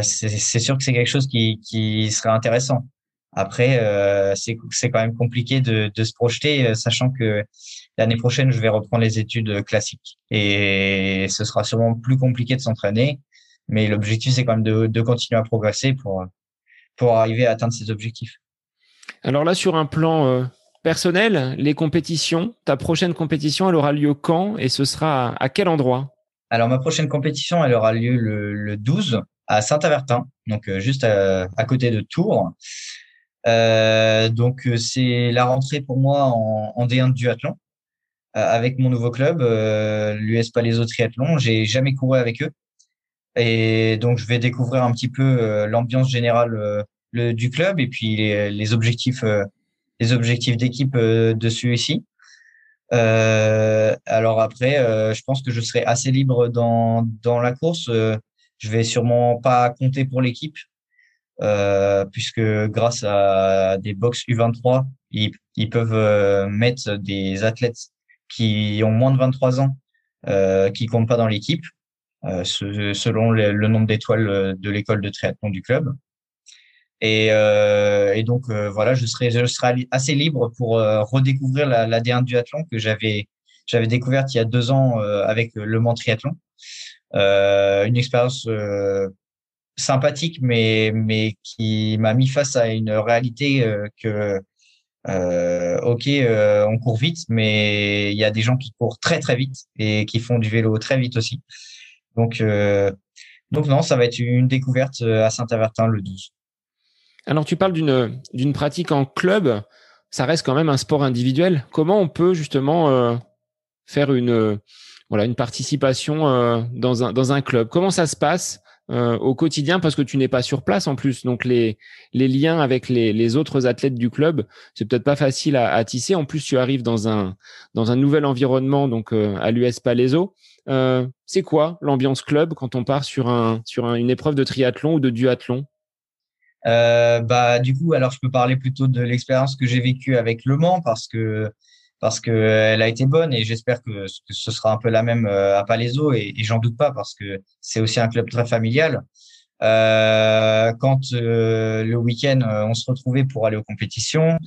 c'est sûr que c'est quelque chose qui, qui serait intéressant. Après, euh, c'est quand même compliqué de, de se projeter, sachant que l'année prochaine, je vais reprendre les études classiques. Et ce sera sûrement plus compliqué de s'entraîner. Mais l'objectif, c'est quand même de, de continuer à progresser pour, pour arriver à atteindre ces objectifs. Alors là, sur un plan euh, personnel, les compétitions, ta prochaine compétition, elle aura lieu quand et ce sera à, quel endroit? Alors ma prochaine compétition, elle aura lieu le, 12 à Saint-Avertin, donc euh, juste à, côté de Tours. Euh, donc c'est la rentrée pour moi en, en D1 de duathlon avec mon nouveau club, l'US Palaiso Triathlon. J'ai jamais couru avec eux. Et donc, je vais découvrir un petit peu l'ambiance générale le, du club et puis les, objectifs, euh, les objectifs d'équipe euh, de celui-ci. Euh, alors après, euh, je pense que je serai assez libre dans, dans la course. Euh, je vais sûrement pas compter pour l'équipe, euh, puisque grâce à des box U23, ils, ils peuvent mettre des athlètes qui ont moins de 23 ans, euh, qui comptent pas dans l'équipe, selon le, nombre d'étoiles de l'école de triathlon du club. Et, euh, donc euh, voilà, je serai, assez libre pour euh, redécouvrir la, la D1 duathlon que j'avais j'avais découverte il y a deux ans euh, avec le Mans Triathlon. une expérience sympathique, mais mais qui m'a mis face à une réalité que ok, on court vite, mais il y a des gens qui courent très très vite et qui font du vélo très vite aussi. Donc donc non, ça va être une découverte à Saint-Avertin le 12. Alors, tu parles d'une, pratique en club. Ça reste quand même un sport individuel. Comment on peut justement euh, faire une, euh, voilà, une participation euh, dans, un, dans un club? Comment ça se passe? Au quotidien Parce que tu n'es pas sur place en plus. Donc, les, les liens avec les, les autres athlètes du club, c'est peut-être pas facile à, tisser. En plus, tu arrives dans un, dans un nouvel environnement, donc à l'US Palaiso. c'est quoi l'ambiance club quand on part sur, un, sur une épreuve de triathlon ou de duathlon? Bah, du coup, alors je peux parler plutôt de l'expérience que j'ai vécue avec Le Mans parce que parce qu'elle a été bonne et j'espère que, ce sera un peu la même à Palaiso et, j'en doute pas parce que c'est aussi un club très familial. Euh, quand euh, le week-end euh, on se retrouvait pour aller aux compétitions,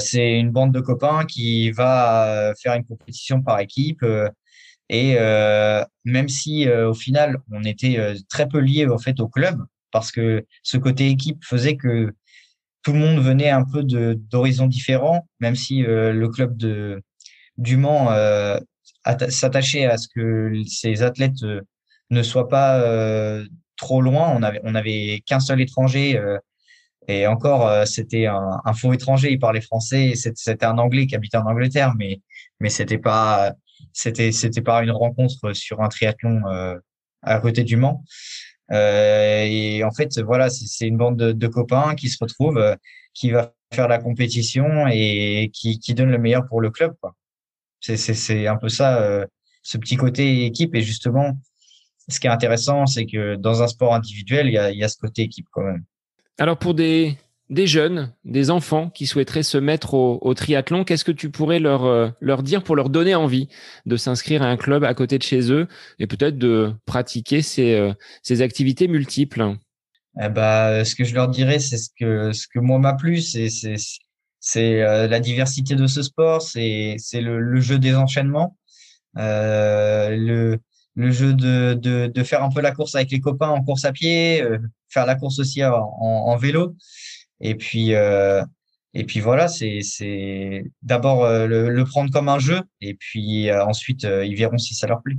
c'est une bande de copains qui va faire une compétition par équipe. et même si au final on était très peu liés au fait au club, parce que ce côté équipe faisait que tout le monde venait un peu d'horizons différents, même si le club de du Mans s'attachait à ce que ces athlètes ne soient pas trop loin. On avait, on avait qu'un seul étranger. Euh, et encore, euh, c'était un, un, faux étranger. Il parlait français. C'était un Anglais qui habitait en Angleterre, mais mais c'était pas c'était c'était pas une rencontre sur un triathlon euh, à côté du Mans. Euh, et en fait, voilà, c'est une bande de, copains qui se retrouvent, qui va faire la compétition et qui, qui donne le meilleur pour le club. C'est un peu ça, ce petit côté équipe. Et justement, ce qui est intéressant, c'est que dans un sport individuel, il y a, il y a ce côté équipe quand même. Alors pour des, des jeunes, des enfants qui souhaiteraient se mettre au, triathlon, qu'est-ce que tu pourrais leur, euh, leur dire pour leur donner envie de s'inscrire à un club à côté de chez eux et peut-être de pratiquer ces, euh, activités multiples? Eh ben, ce que je leur dirais, c'est ce que, moi m'a plu, c'est, euh, la diversité de ce sport, c'est, le, jeu des enchaînements, euh, le, jeu de, faire un peu la course avec les copains en course à pied, euh, faire la course aussi en vélo. Et puis, euh, et puis voilà, c'est, d'abord euh, le, le, prendre comme un jeu, et puis ensuite ils verront si ça leur plaît.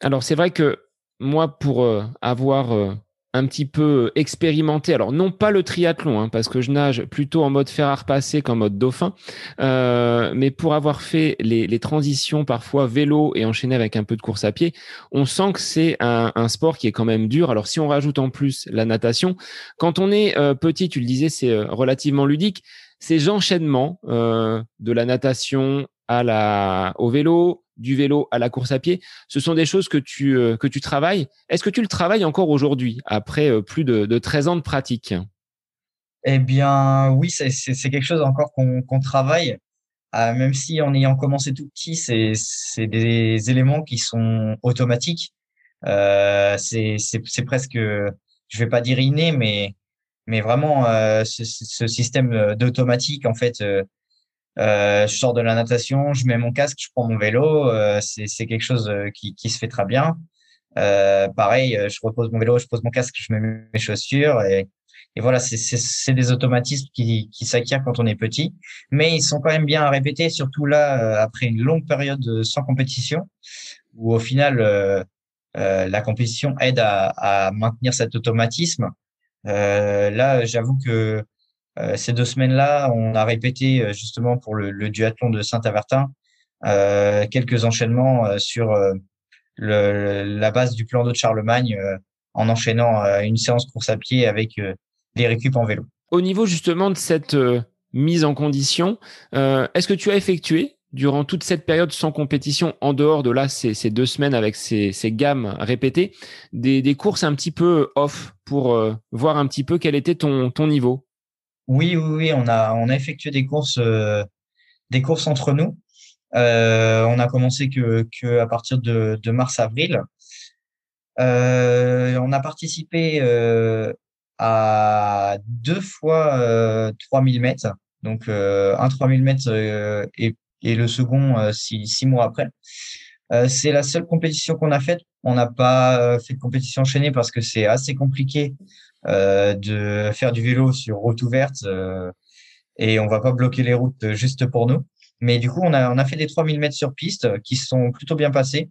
Alors c'est vrai que moi, pour avoir un petit peu expérimenté. Alors non pas le triathlon, hein, parce que je nage plutôt en mode fer à repasser qu'en mode dauphin, euh, mais pour avoir fait les, transitions parfois vélo et enchaîner avec un peu de course à pied, on sent que c'est un, sport qui est quand même dur. Alors si on rajoute en plus la natation, quand on est euh, petit, tu le disais, c'est euh, relativement ludique. Ces enchaînements de la natation à la, au vélo, du vélo à la course à pied, ce sont des choses que tu, euh, que tu travailles. Est-ce que tu le travailles encore aujourd'hui, après euh, plus de, de 13 ans de pratique? Eh bien, oui, c'est quelque chose encore qu'on travaille. Euh, même si en ayant commencé tout petit, c'est des éléments qui sont automatiques. C'est presque, je vais pas dire inné, mais, mais vraiment ce, ce, système d'automatique, en fait, je sors de la natation, je mets mon casque, je prends mon vélo. Euh, c'est quelque chose euh, qui, qui, se fait très bien. Euh, pareil, je repose mon vélo, je pose mon casque, je mets mes chaussures et, et voilà, c'est des automatismes qui, qui s'acquièrent quand on est petit, mais ils sont quand même bien à répéter, surtout là après une longue période sans compétition, où au final euh, la compétition aide à, à, maintenir cet automatisme. là, j'avoue que euh, ces deux semaines-là, on a répété euh, justement pour le, le duathlon de Saint-Avertin euh, quelques enchaînements sur le, la base du plan d'eau de Charlemagne en enchaînant une séance course à pied avec les récup en vélo. Au niveau justement de cette mise en condition, est-ce que tu as effectué durant toute cette période sans compétition, en dehors de là ces, ces deux semaines avec ces, ces gammes répétées, des, des, courses un petit peu off pour voir un petit peu quel était ton, ton niveau? Oui, oui, oui, on a, on a effectué des courses, euh, des courses entre nous. Euh, on a commencé que, que à partir de, de mars-avril. Euh, on a participé euh, à deux fois euh, 3000 mètres, donc euh, un 3000 mètres et, et le second six, six mois après. C'est la seule compétition qu'on a faite. On n'a pas fait de compétition enchaînée parce que c'est assez compliqué euh, de faire du vélo sur route ouverte euh, et on va pas bloquer les routes juste pour nous. Mais du coup, on a, a fait des 3000 mètres sur piste qui sont plutôt bien passés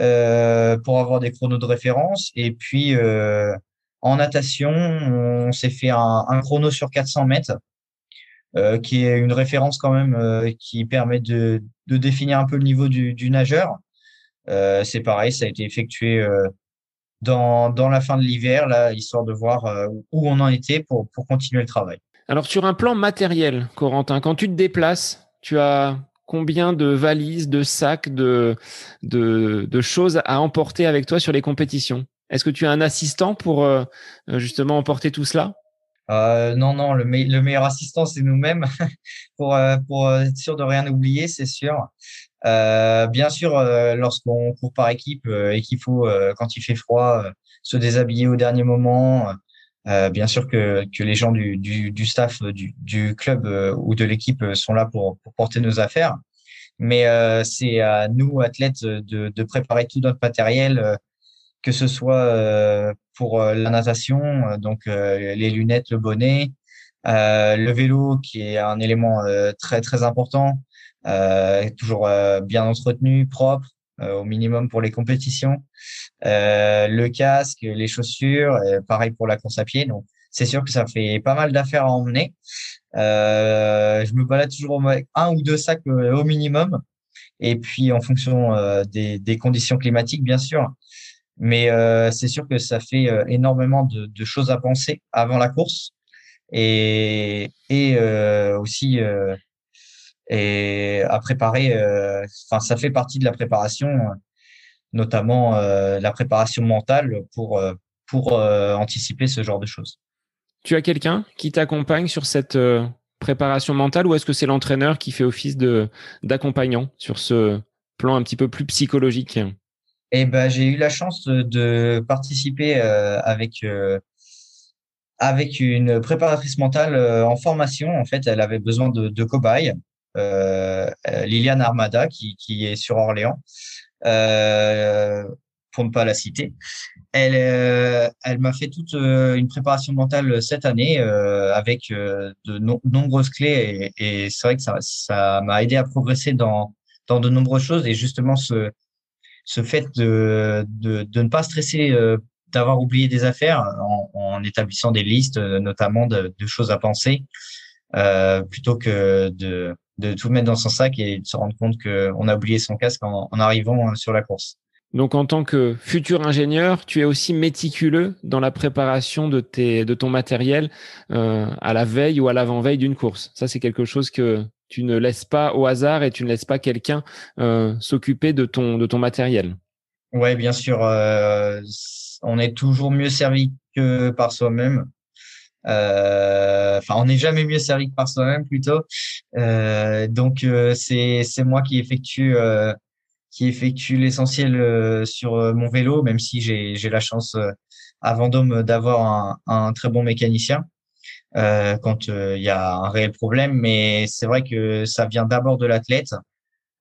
euh, pour avoir des chronos de référence. Et puis, euh, en natation, on s'est fait un, un, chrono sur 400 mètres, euh, qui est une référence quand même euh, qui permet de, définir un peu le niveau du, nageur. C'est pareil, ça a été effectué dans, la fin de l'hiver, là, histoire de voir euh, où on en était pour, continuer le travail. Alors, sur un plan matériel, Corentin, quand tu te déplaces, tu as combien de valises, de sacs, de, choses à emporter avec toi sur les compétitions? Est-ce que tu as un assistant pour euh, justement emporter tout cela? Euh, non, non, le, le meilleur assistant, c'est nous-mêmes pour, euh, pour être sûr de rien oublier, c'est sûr. Euh, bien sûr, euh, lorsqu'on court par équipe et qu'il faut, quand il fait froid, se déshabiller au dernier moment. bien sûr que, que les gens du, du, du staff du, du club ou de l'équipe sont là pour, pour porter nos affaires. Mais c'est à nous, athlètes, de, de préparer tout notre matériel, que ce soit pour euh, la natation, euh, donc euh, les lunettes, le bonnet, le vélo qui est un élément très très important, toujours bien entretenu, propre, au minimum pour les compétitions. le casque, les chaussures, pareil pour la course à pied. Donc, c'est sûr que ça fait pas mal d'affaires à emmener. je me balade toujours avec un ou deux sacs au minimum. Et puis, en fonction des, des, conditions climatiques, bien sûr, mais euh, c'est sûr que ça fait euh, énormément de, choses à penser avant la course et, euh, aussi à préparer. Enfin, ça fait partie de la préparation, notamment la préparation mentale pour pour anticiper ce genre de choses. Tu as quelqu'un qui t'accompagne sur cette préparation mentale ou est-ce que c'est l'entraîneur qui fait office d'accompagnant sur ce plan un petit peu plus psychologique? Et ben, j'ai eu la chance de, participer euh, avec euh, avec une préparatrice mentale euh, en formation. En fait, elle avait besoin de, de cobayes. Liliane Armada, qui, qui est sur Orléans, pour ne pas la citer. Elle, elle m'a fait toute une préparation mentale cette année avec de nombreuses clés et, c'est vrai que ça, ça m'a aidé à progresser dans, dans de nombreuses choses et justement ce, ce fait de, de, de ne pas stresser euh, d'avoir oublié des affaires en, en, établissant des listes, euh, notamment de, de choses à penser, euh, plutôt que de, de tout mettre dans son sac et de se rendre compte qu'on a oublié son casque en, en arrivant sur la course. Donc, en tant que futur ingénieur, tu es aussi méticuleux dans la préparation de, tes, de ton matériel euh, à la veille ou à l'avant-veille d'une course. Ça, c'est quelque chose que tu ne laisses pas au hasard et tu ne laisses pas quelqu'un euh, s'occuper de ton, de ton matériel. Ouais, bien sûr. Euh, on est toujours mieux servi que par soi-même. Euh, enfin, on n'est jamais mieux servi que par soi-même plutôt. donc, c'est moi qui effectue qui effectue l'essentiel sur mon vélo, même si j'ai j'ai la chance à Vendôme d'avoir un très bon mécanicien. Euh, quand euh, il y a un réel problème. Mais c'est vrai que ça vient d'abord de l'athlète,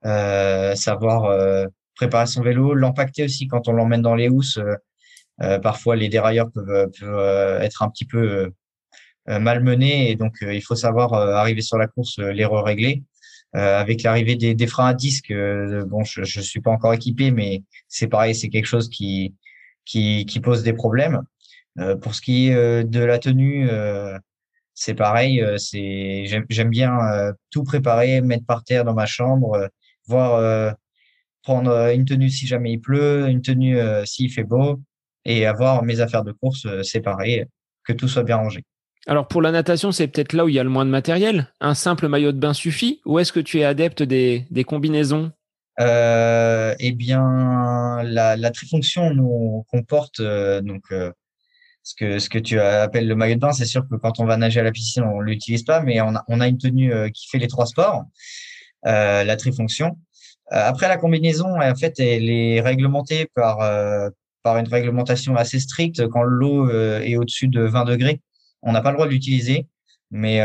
euh, savoir préparer son vélo, l'empacter aussi quand on l'emmène dans les housses. parfois, les dérailleurs peuvent, peuvent être un petit peu malmenés et donc il faut savoir arriver sur la course, les régler. Euh, avec l'arrivée des, des, freins à disque, bon, je, je suis pas encore équipé, mais c'est pareil, c'est quelque chose qui, qui, qui pose des problèmes. Euh, pour ce qui est de la tenue, c'est pareil. Euh, c'est j'aime bien euh, tout préparer, mettre par terre dans ma chambre, euh, voir prendre une tenue si jamais il pleut, une tenue s'il fait beau, et avoir mes affaires de course séparées, que tout soit bien rangé. Alors pour la natation, c'est peut-être là où il y a le moins de matériel. Un simple maillot de bain suffit ou est-ce que tu es adepte des, des combinaisons? Euh, Eh bien, la, la trifonction nous comporte donc ce que, ce que tu appelles le maillot de bain, c'est sûr que quand on va nager à la piscine, on l'utilise pas, mais on a, on a une tenue euh, qui fait les trois sports, euh, la trifonction. Euh, après, la combinaison, en fait, elle est réglementée par, euh, par une réglementation assez stricte. Quand l'eau est au-dessus de 20 degrés, on n'a pas le droit de l'utiliser. Mais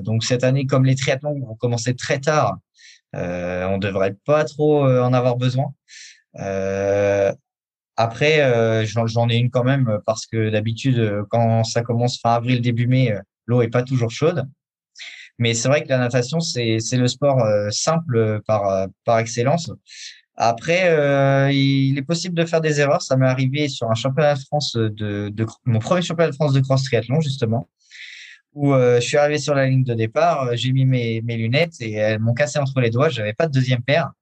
donc cette année, comme les triathlons vont commencer très tard, on devrait pas trop en avoir besoin. Euh, après, euh, j'en ai une quand même parce que d'habitude, euh, quand ça commence fin avril, début mai, euh, l'eau est pas toujours chaude. Mais c'est vrai que la natation, c'est le sport simple par, par excellence. Après, il est possible de faire des erreurs. Ça m'est arrivé sur un championnat de France de, de mon premier championnat de France de cross triathlon justement, où je suis arrivé sur la ligne de départ, j'ai mis mes, mes lunettes et elles m'ont cassé entre les doigts. J'avais pas de deuxième paire.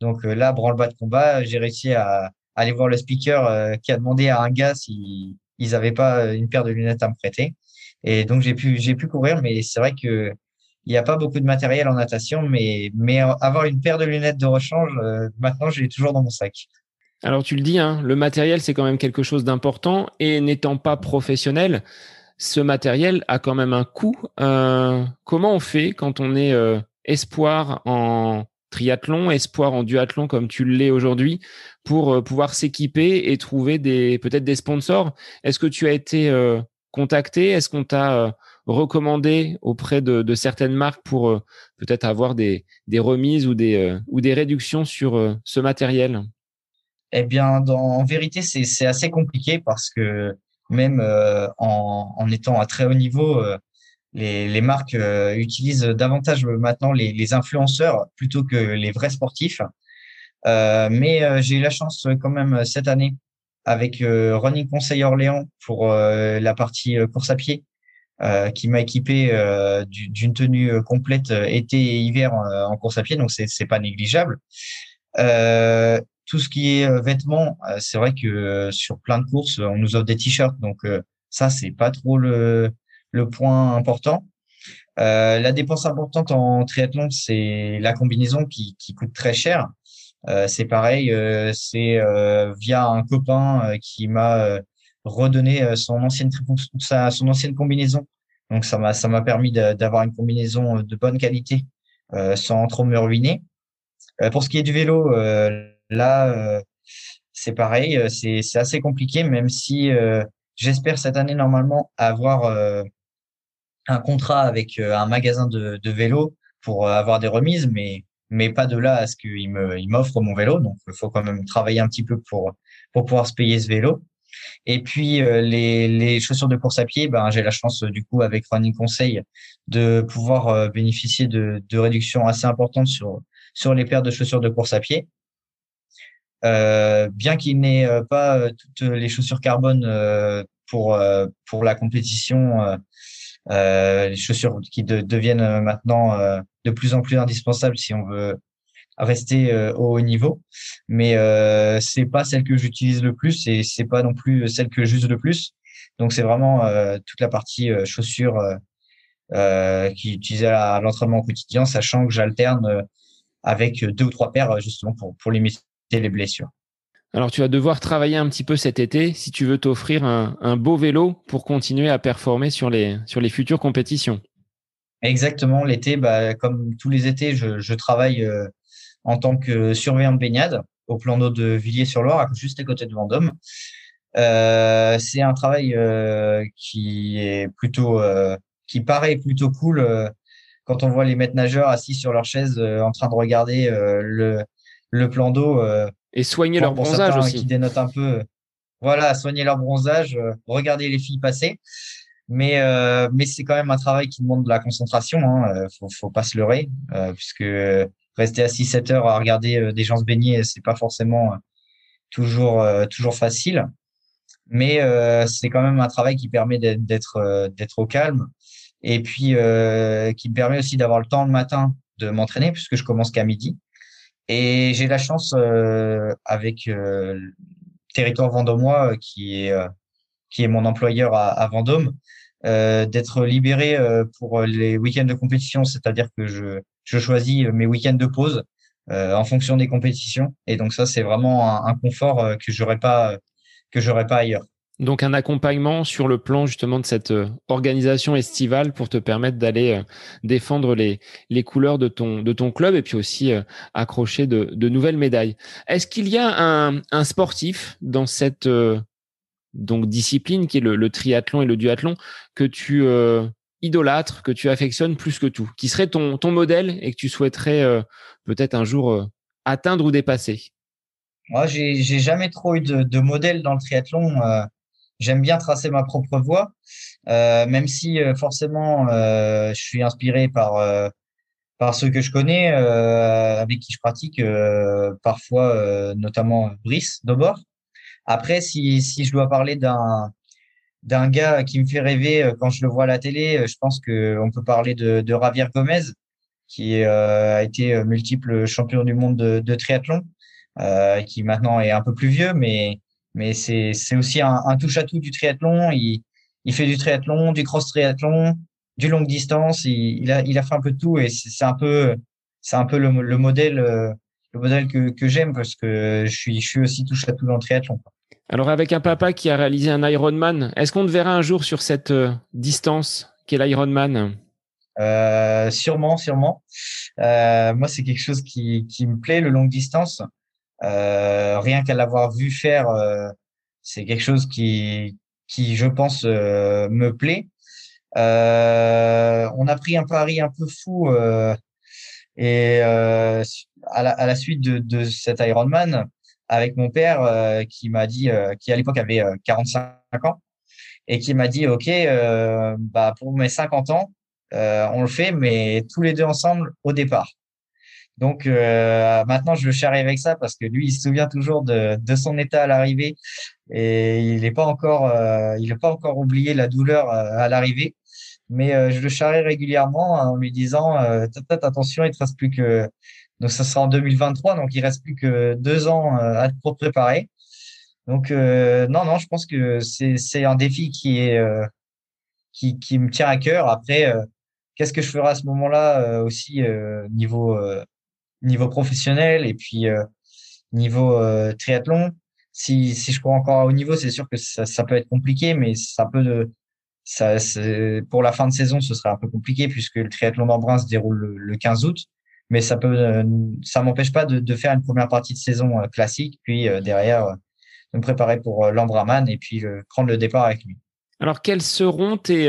Donc là, branle-bas de combat, j'ai réussi à, aller voir le speaker euh, qui a demandé à un gars s'ils ils n'avaient pas euh, une paire de lunettes à me prêter. Et donc j'ai pu j'ai pu courir, mais c'est vrai que il n'y a pas beaucoup de matériel en natation, mais mais avoir une paire de lunettes de rechange, euh, maintenant je l'ai toujours dans mon sac. Alors tu le dis, hein, le matériel c'est quand même quelque chose d'important et n'étant pas professionnel, ce matériel a quand même un coût. comment on fait quand on est espoir en triathlon, espoir en duathlon comme tu l'es aujourd'hui, pour pouvoir s'équiper et trouver des peut-être des sponsors. Est-ce que tu as été contacté? Est-ce qu'on t'a recommandé auprès de, certaines marques pour peut-être avoir des, remises ou des, réductions sur ce matériel? Eh bien, en vérité, c'est assez compliqué parce que même euh, en, étant à très haut niveau, euh, les, marques euh, utilisent davantage maintenant les, influenceurs plutôt que les vrais sportifs. mais j'ai eu la chance quand même cette année avec Running Conseil Orléans pour la partie course à pied, qui m'a équipé d'une tenue complète été et hiver en course à pied, donc c'est pas négligeable. Tout ce qui est euh, vêtements, euh, c'est vrai que euh, sur plein de courses, on nous offre des t-shirts, donc ça c'est pas trop le, le point important. Euh, la dépense importante en triathlon, c'est la combinaison qui, qui, coûte très cher. Euh, c'est pareil, euh, c'est via un copain qui m'a redonné son ancienne son ancienne combinaison. Donc ça m'a ça m'a permis d'avoir une combinaison de bonne qualité sans trop me ruiner. pour ce qui est du vélo, Là, euh, c'est pareil, euh, c'est assez compliqué, même si euh, j'espère cette année normalement avoir un contrat avec un magasin de, de vélo pour avoir des remises, mais mais pas de là à ce qu'il me il m'offre mon vélo. Donc, il faut quand même travailler un petit peu pour pour pouvoir se payer ce vélo. Et puis les, les chaussures de course à pied, ben j'ai la chance du coup avec Running Conseil de pouvoir bénéficier de, de réductions assez importantes sur sur les paires de chaussures de course à pied. Euh, bien qu'il n'ait euh, pas euh, toutes les chaussures carbone pour pour la compétition, les chaussures qui deviennent maintenant de plus en plus indispensables si on veut rester au haut niveau. Mais euh, c'est pas celle que j'utilise le plus et c'est pas non plus celle que j'use le plus. Donc c'est vraiment toute la partie chaussures euh, qui utilisait à l'entraînement quotidien, sachant que j'alterne avec deux ou trois paires justement pour pour limiter les blessures. Alors tu vas devoir travailler un petit peu cet été si tu veux t'offrir un, beau vélo pour continuer à performer sur les, futures compétitions. Exactement, l'été, bah, comme tous les étés, je, travaille euh, en tant que surveillant de baignade au plan d'eau de Villiers-sur-Loire, juste à côté de Vendôme. Euh, c'est un travail euh, qui est plutôt, qui paraît plutôt cool quand on voit les maîtres nageurs assis sur leur chaise en train de regarder le plan d'eau. Euh, et soigner leur bronzage aussi. Qui dénote un peu. Voilà, soigner leur bronzage, euh, regarder les filles passer. Mais, euh, mais c'est quand même un travail qui demande de la concentration. Hein. Faut, faut pas se leurrer, puisque rester assis 7 heures à regarder des gens se baigner, c'est pas forcément toujours toujours facile. Mais c'est quand même un travail qui permet d'être d'être au calme et puis qui me permet aussi d'avoir le temps le matin de m'entraîner puisque je commence qu'à midi. Et j'ai la chance euh, avec euh, Territoire Vendômois, euh, qui est qui est mon employeur à, à Vendôme, d'être libéré pour les week-ends de compétition, c'est-à-dire que je, je choisis mes week-ends de pause en fonction des compétitions. Et donc ça, c'est vraiment un, un confort que j'aurais pas que j'aurais pas ailleurs. Donc un accompagnement sur le plan justement de cette euh, organisation estivale pour te permettre d'aller euh, défendre les, couleurs de ton, club et puis aussi euh, accrocher de, nouvelles médailles. Est-ce qu'il y a un, sportif dans cette donc discipline qui est le, triathlon et le duathlon que tu idolâtres, que tu affectionnes plus que tout, qui serait ton, modèle et que tu souhaiterais peut-être un jour atteindre ou dépasser? Moi, j'ai jamais trop eu de modèle dans le triathlon j'aime bien tracer ma propre voie, euh, même si euh, forcément euh, je suis inspiré par euh, par ceux que je connais, avec qui je pratique, parfois notamment Brice Dobor. Après, si si je dois parler d'un d'un gars qui me fait rêver quand je le vois à la télé, je pense que on peut parler de, de Javier Gomez, qui a été multiple champion du monde de, de triathlon, qui maintenant est un peu plus vieux, mais mais c'est aussi un, un touche-à-tout du triathlon. Il, il fait du triathlon, du cross-triathlon, du longue distance. Il, il, a, il a fait un peu de tout et c'est un peu, c'est un peu le, le modèle, le modèle que, que j'aime parce que je suis, je suis aussi touche-à-tout dans le triathlon. Alors avec un papa qui a réalisé un Ironman, est-ce qu'on te verra un jour sur cette distance qu'est l'Ironman? Euh, sûrement, sûrement. Euh, moi, c'est quelque chose qui, qui me plaît, le longue distance. Euh, rien qu'à l'avoir vu faire, euh, c'est quelque chose qui, qui je pense, euh, me plaît. on a pris un pari un peu fou et à la, à, la, suite de, de cet Ironman avec mon père qui m'a dit, qui à l'époque avait 45 ans et qui m'a dit, OK, bah, pour mes 50 ans, euh, on le fait, mais tous les deux ensemble au départ. Donc euh, maintenant, je le charrie avec ça parce que lui, il se souvient toujours de, de son état à l'arrivée et il n'est pas encore, euh, il n'a pas encore oublié la douleur à l'arrivée. Mais je le charrie régulièrement en lui disant attention, il te reste plus que donc ça sera en 2023, donc il reste plus que deux ans à pour te préparer. Donc non, non, je pense que c'est un défi qui est qui, qui me tient à cœur. Après, qu'est-ce que je ferai à ce moment-là euh, aussi euh, niveau euh, niveau professionnel et puis niveau triathlon. Si, si je cours encore à haut niveau, c'est sûr que ça, ça peut être compliqué, mais ça peut ça, pour la fin de saison, ce serait un peu compliqué puisque le triathlon d'Embrun se déroule le, 15 août. Mais ça peut, ça m'empêche pas de, de, faire une première partie de saison classique, puis derrière de me préparer pour l'Embraman et puis prendre le départ avec lui. Alors, quels seront tes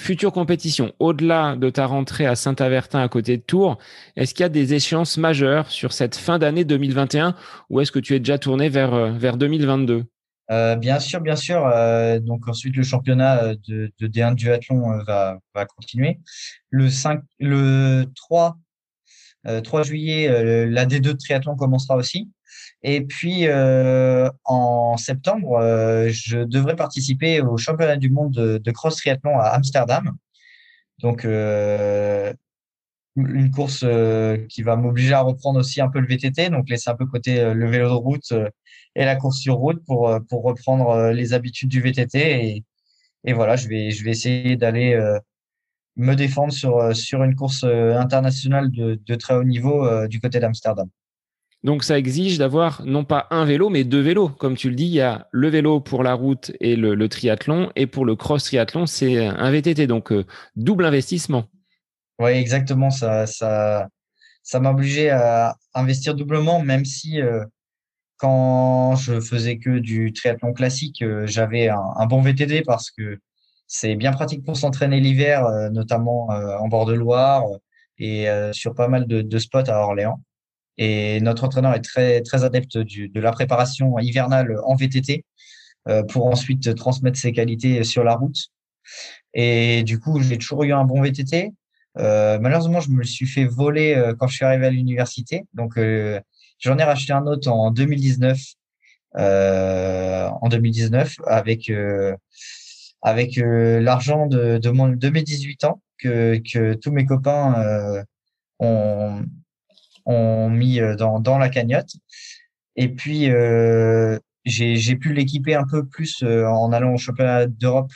Future compétition, au-delà de ta rentrée à Saint-Avertin à côté de Tours, est-ce qu'il y a des échéances majeures sur cette fin d'année 2021 ou est-ce que tu es déjà tourné vers, euh, vers 2022 euh, bien sûr, bien sûr. Euh, donc ensuite, le championnat de, de D1 duathlon va, va continuer. Le 5, le 3, 3 juillet, la D2 de triathlon commencera aussi. Et puis, euh, en septembre, euh, je devrais participer au championnat du monde de, cross triathlon à Amsterdam. Donc, euh, une course qui va m'obliger à reprendre aussi un peu le VTT, donc laisser un peu côté le vélo de route et la course sur route pour, pour reprendre les habitudes du VTT. Et, et voilà, je vais, je vais essayer d'aller me défendre sur, sur une course internationale de, de très haut niveau du côté d'Amsterdam. Donc ça exige d'avoir non pas un vélo, mais deux vélos. Comme tu le dis, il y a le vélo pour la route et le, triathlon, et pour le cross triathlon, c'est un VTT, donc euh, double investissement. Oui, exactement. Ça, ça, ça m'a obligé à investir doublement, même si euh, quand je faisais que du triathlon classique, euh, j'avais un, bon VTT parce que c'est bien pratique pour s'entraîner l'hiver, notamment en bord de Loire et sur pas mal de spots à Orléans. Et notre entraîneur est très, très adepte du, de la préparation hivernale en VTT euh, pour ensuite transmettre ses qualités sur la route. Et du coup, j'ai toujours eu un bon VTT. Euh, malheureusement, je me le suis fait voler euh, quand je suis arrivé à l'université. Donc, euh, j'en ai racheté un autre en 2019. Euh, en 2019 avec avec l'argent de, de, mon, de mes 18 ans que, que tous mes copains ont, ont mis euh, dans, la cagnotte. Et puis, euh, j'ai pu l'équiper un peu plus euh, en allant au championnat d'Europe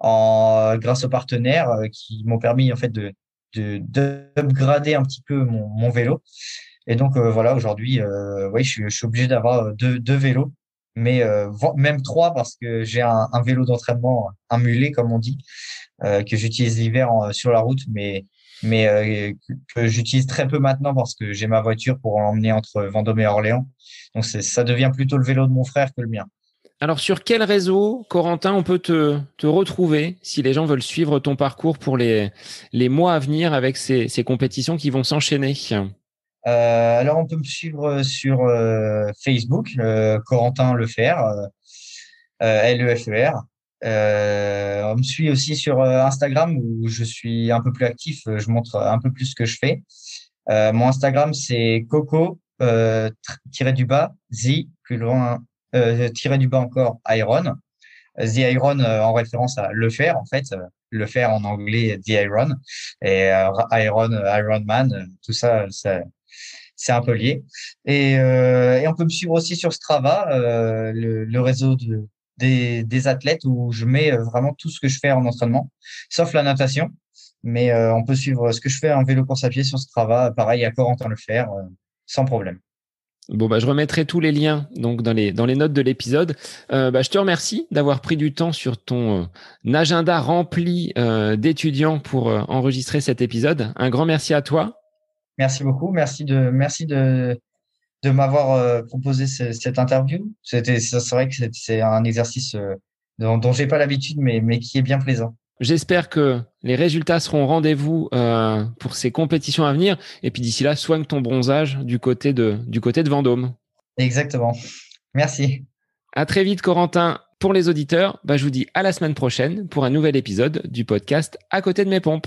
grâce aux partenaires qui m'ont permis en fait de d'upgrader un petit peu mon, vélo. Et donc voilà, aujourd'hui, euh, je suis, obligé d'avoir deux, deux vélos, mais même trois parce que j'ai un, vélo d'entraînement, un mulet comme on dit, que j'utilise l'hiver sur la route, mais mais euh, que j'utilise très peu maintenant parce que j'ai ma voiture pour l'emmener entre Vendôme et Orléans. Donc ça devient plutôt le vélo de mon frère que le mien. Alors sur quel réseau, Corentin, on peut te, te retrouver si les gens veulent suivre ton parcours pour les, les mois à venir avec ces, ces compétitions qui vont s'enchaîner? Euh, Alors on peut me suivre sur euh, Facebook, euh, Corentin Lefer, euh, L-E-F-E-R. Euh, on me suit aussi sur euh, Instagram où je suis un peu plus actif. Euh, je montre un peu plus ce que je fais. Euh, mon Instagram, c'est coco euh, tiré du bas, z plus loin euh, tiré du bas encore Iron. The Iron en référence à le faire en fait, le faire en anglais The Iron et Iron Iron Man, tout ça, ça c'est un peu lié. Et, et, on peut me suivre aussi sur Strava, le, le, réseau de, des, athlètes où je mets euh, vraiment tout ce que je fais en entraînement, sauf la natation. Mais euh, on peut suivre ce que je fais en vélo course à pied sur Strava, pareil à Corentin le faire, euh, sans problème. Bon, bah, je remettrai tous les liens donc dans les, dans les notes de l'épisode. Euh, bah, je te remercie d'avoir pris du temps sur ton euh, agenda rempli euh, d'étudiants pour enregistrer cet épisode. Un grand merci à toi. Merci beaucoup. Merci de, merci de, de m'avoir proposé cette interview. C'était, c'est vrai que c'est un exercice dont, dont j'ai pas l'habitude, mais, mais qui est bien plaisant. J'espère que les résultats seront au rendez-vous euh, pour ces compétitions à venir. Et puis d'ici là, soigne ton bronzage du côté de, du côté de Vendôme. Exactement. Merci. À très vite, Corentin. Pour les auditeurs, bah, je vous dis à la semaine prochaine pour un nouvel épisode du podcast À côté de mes pompes.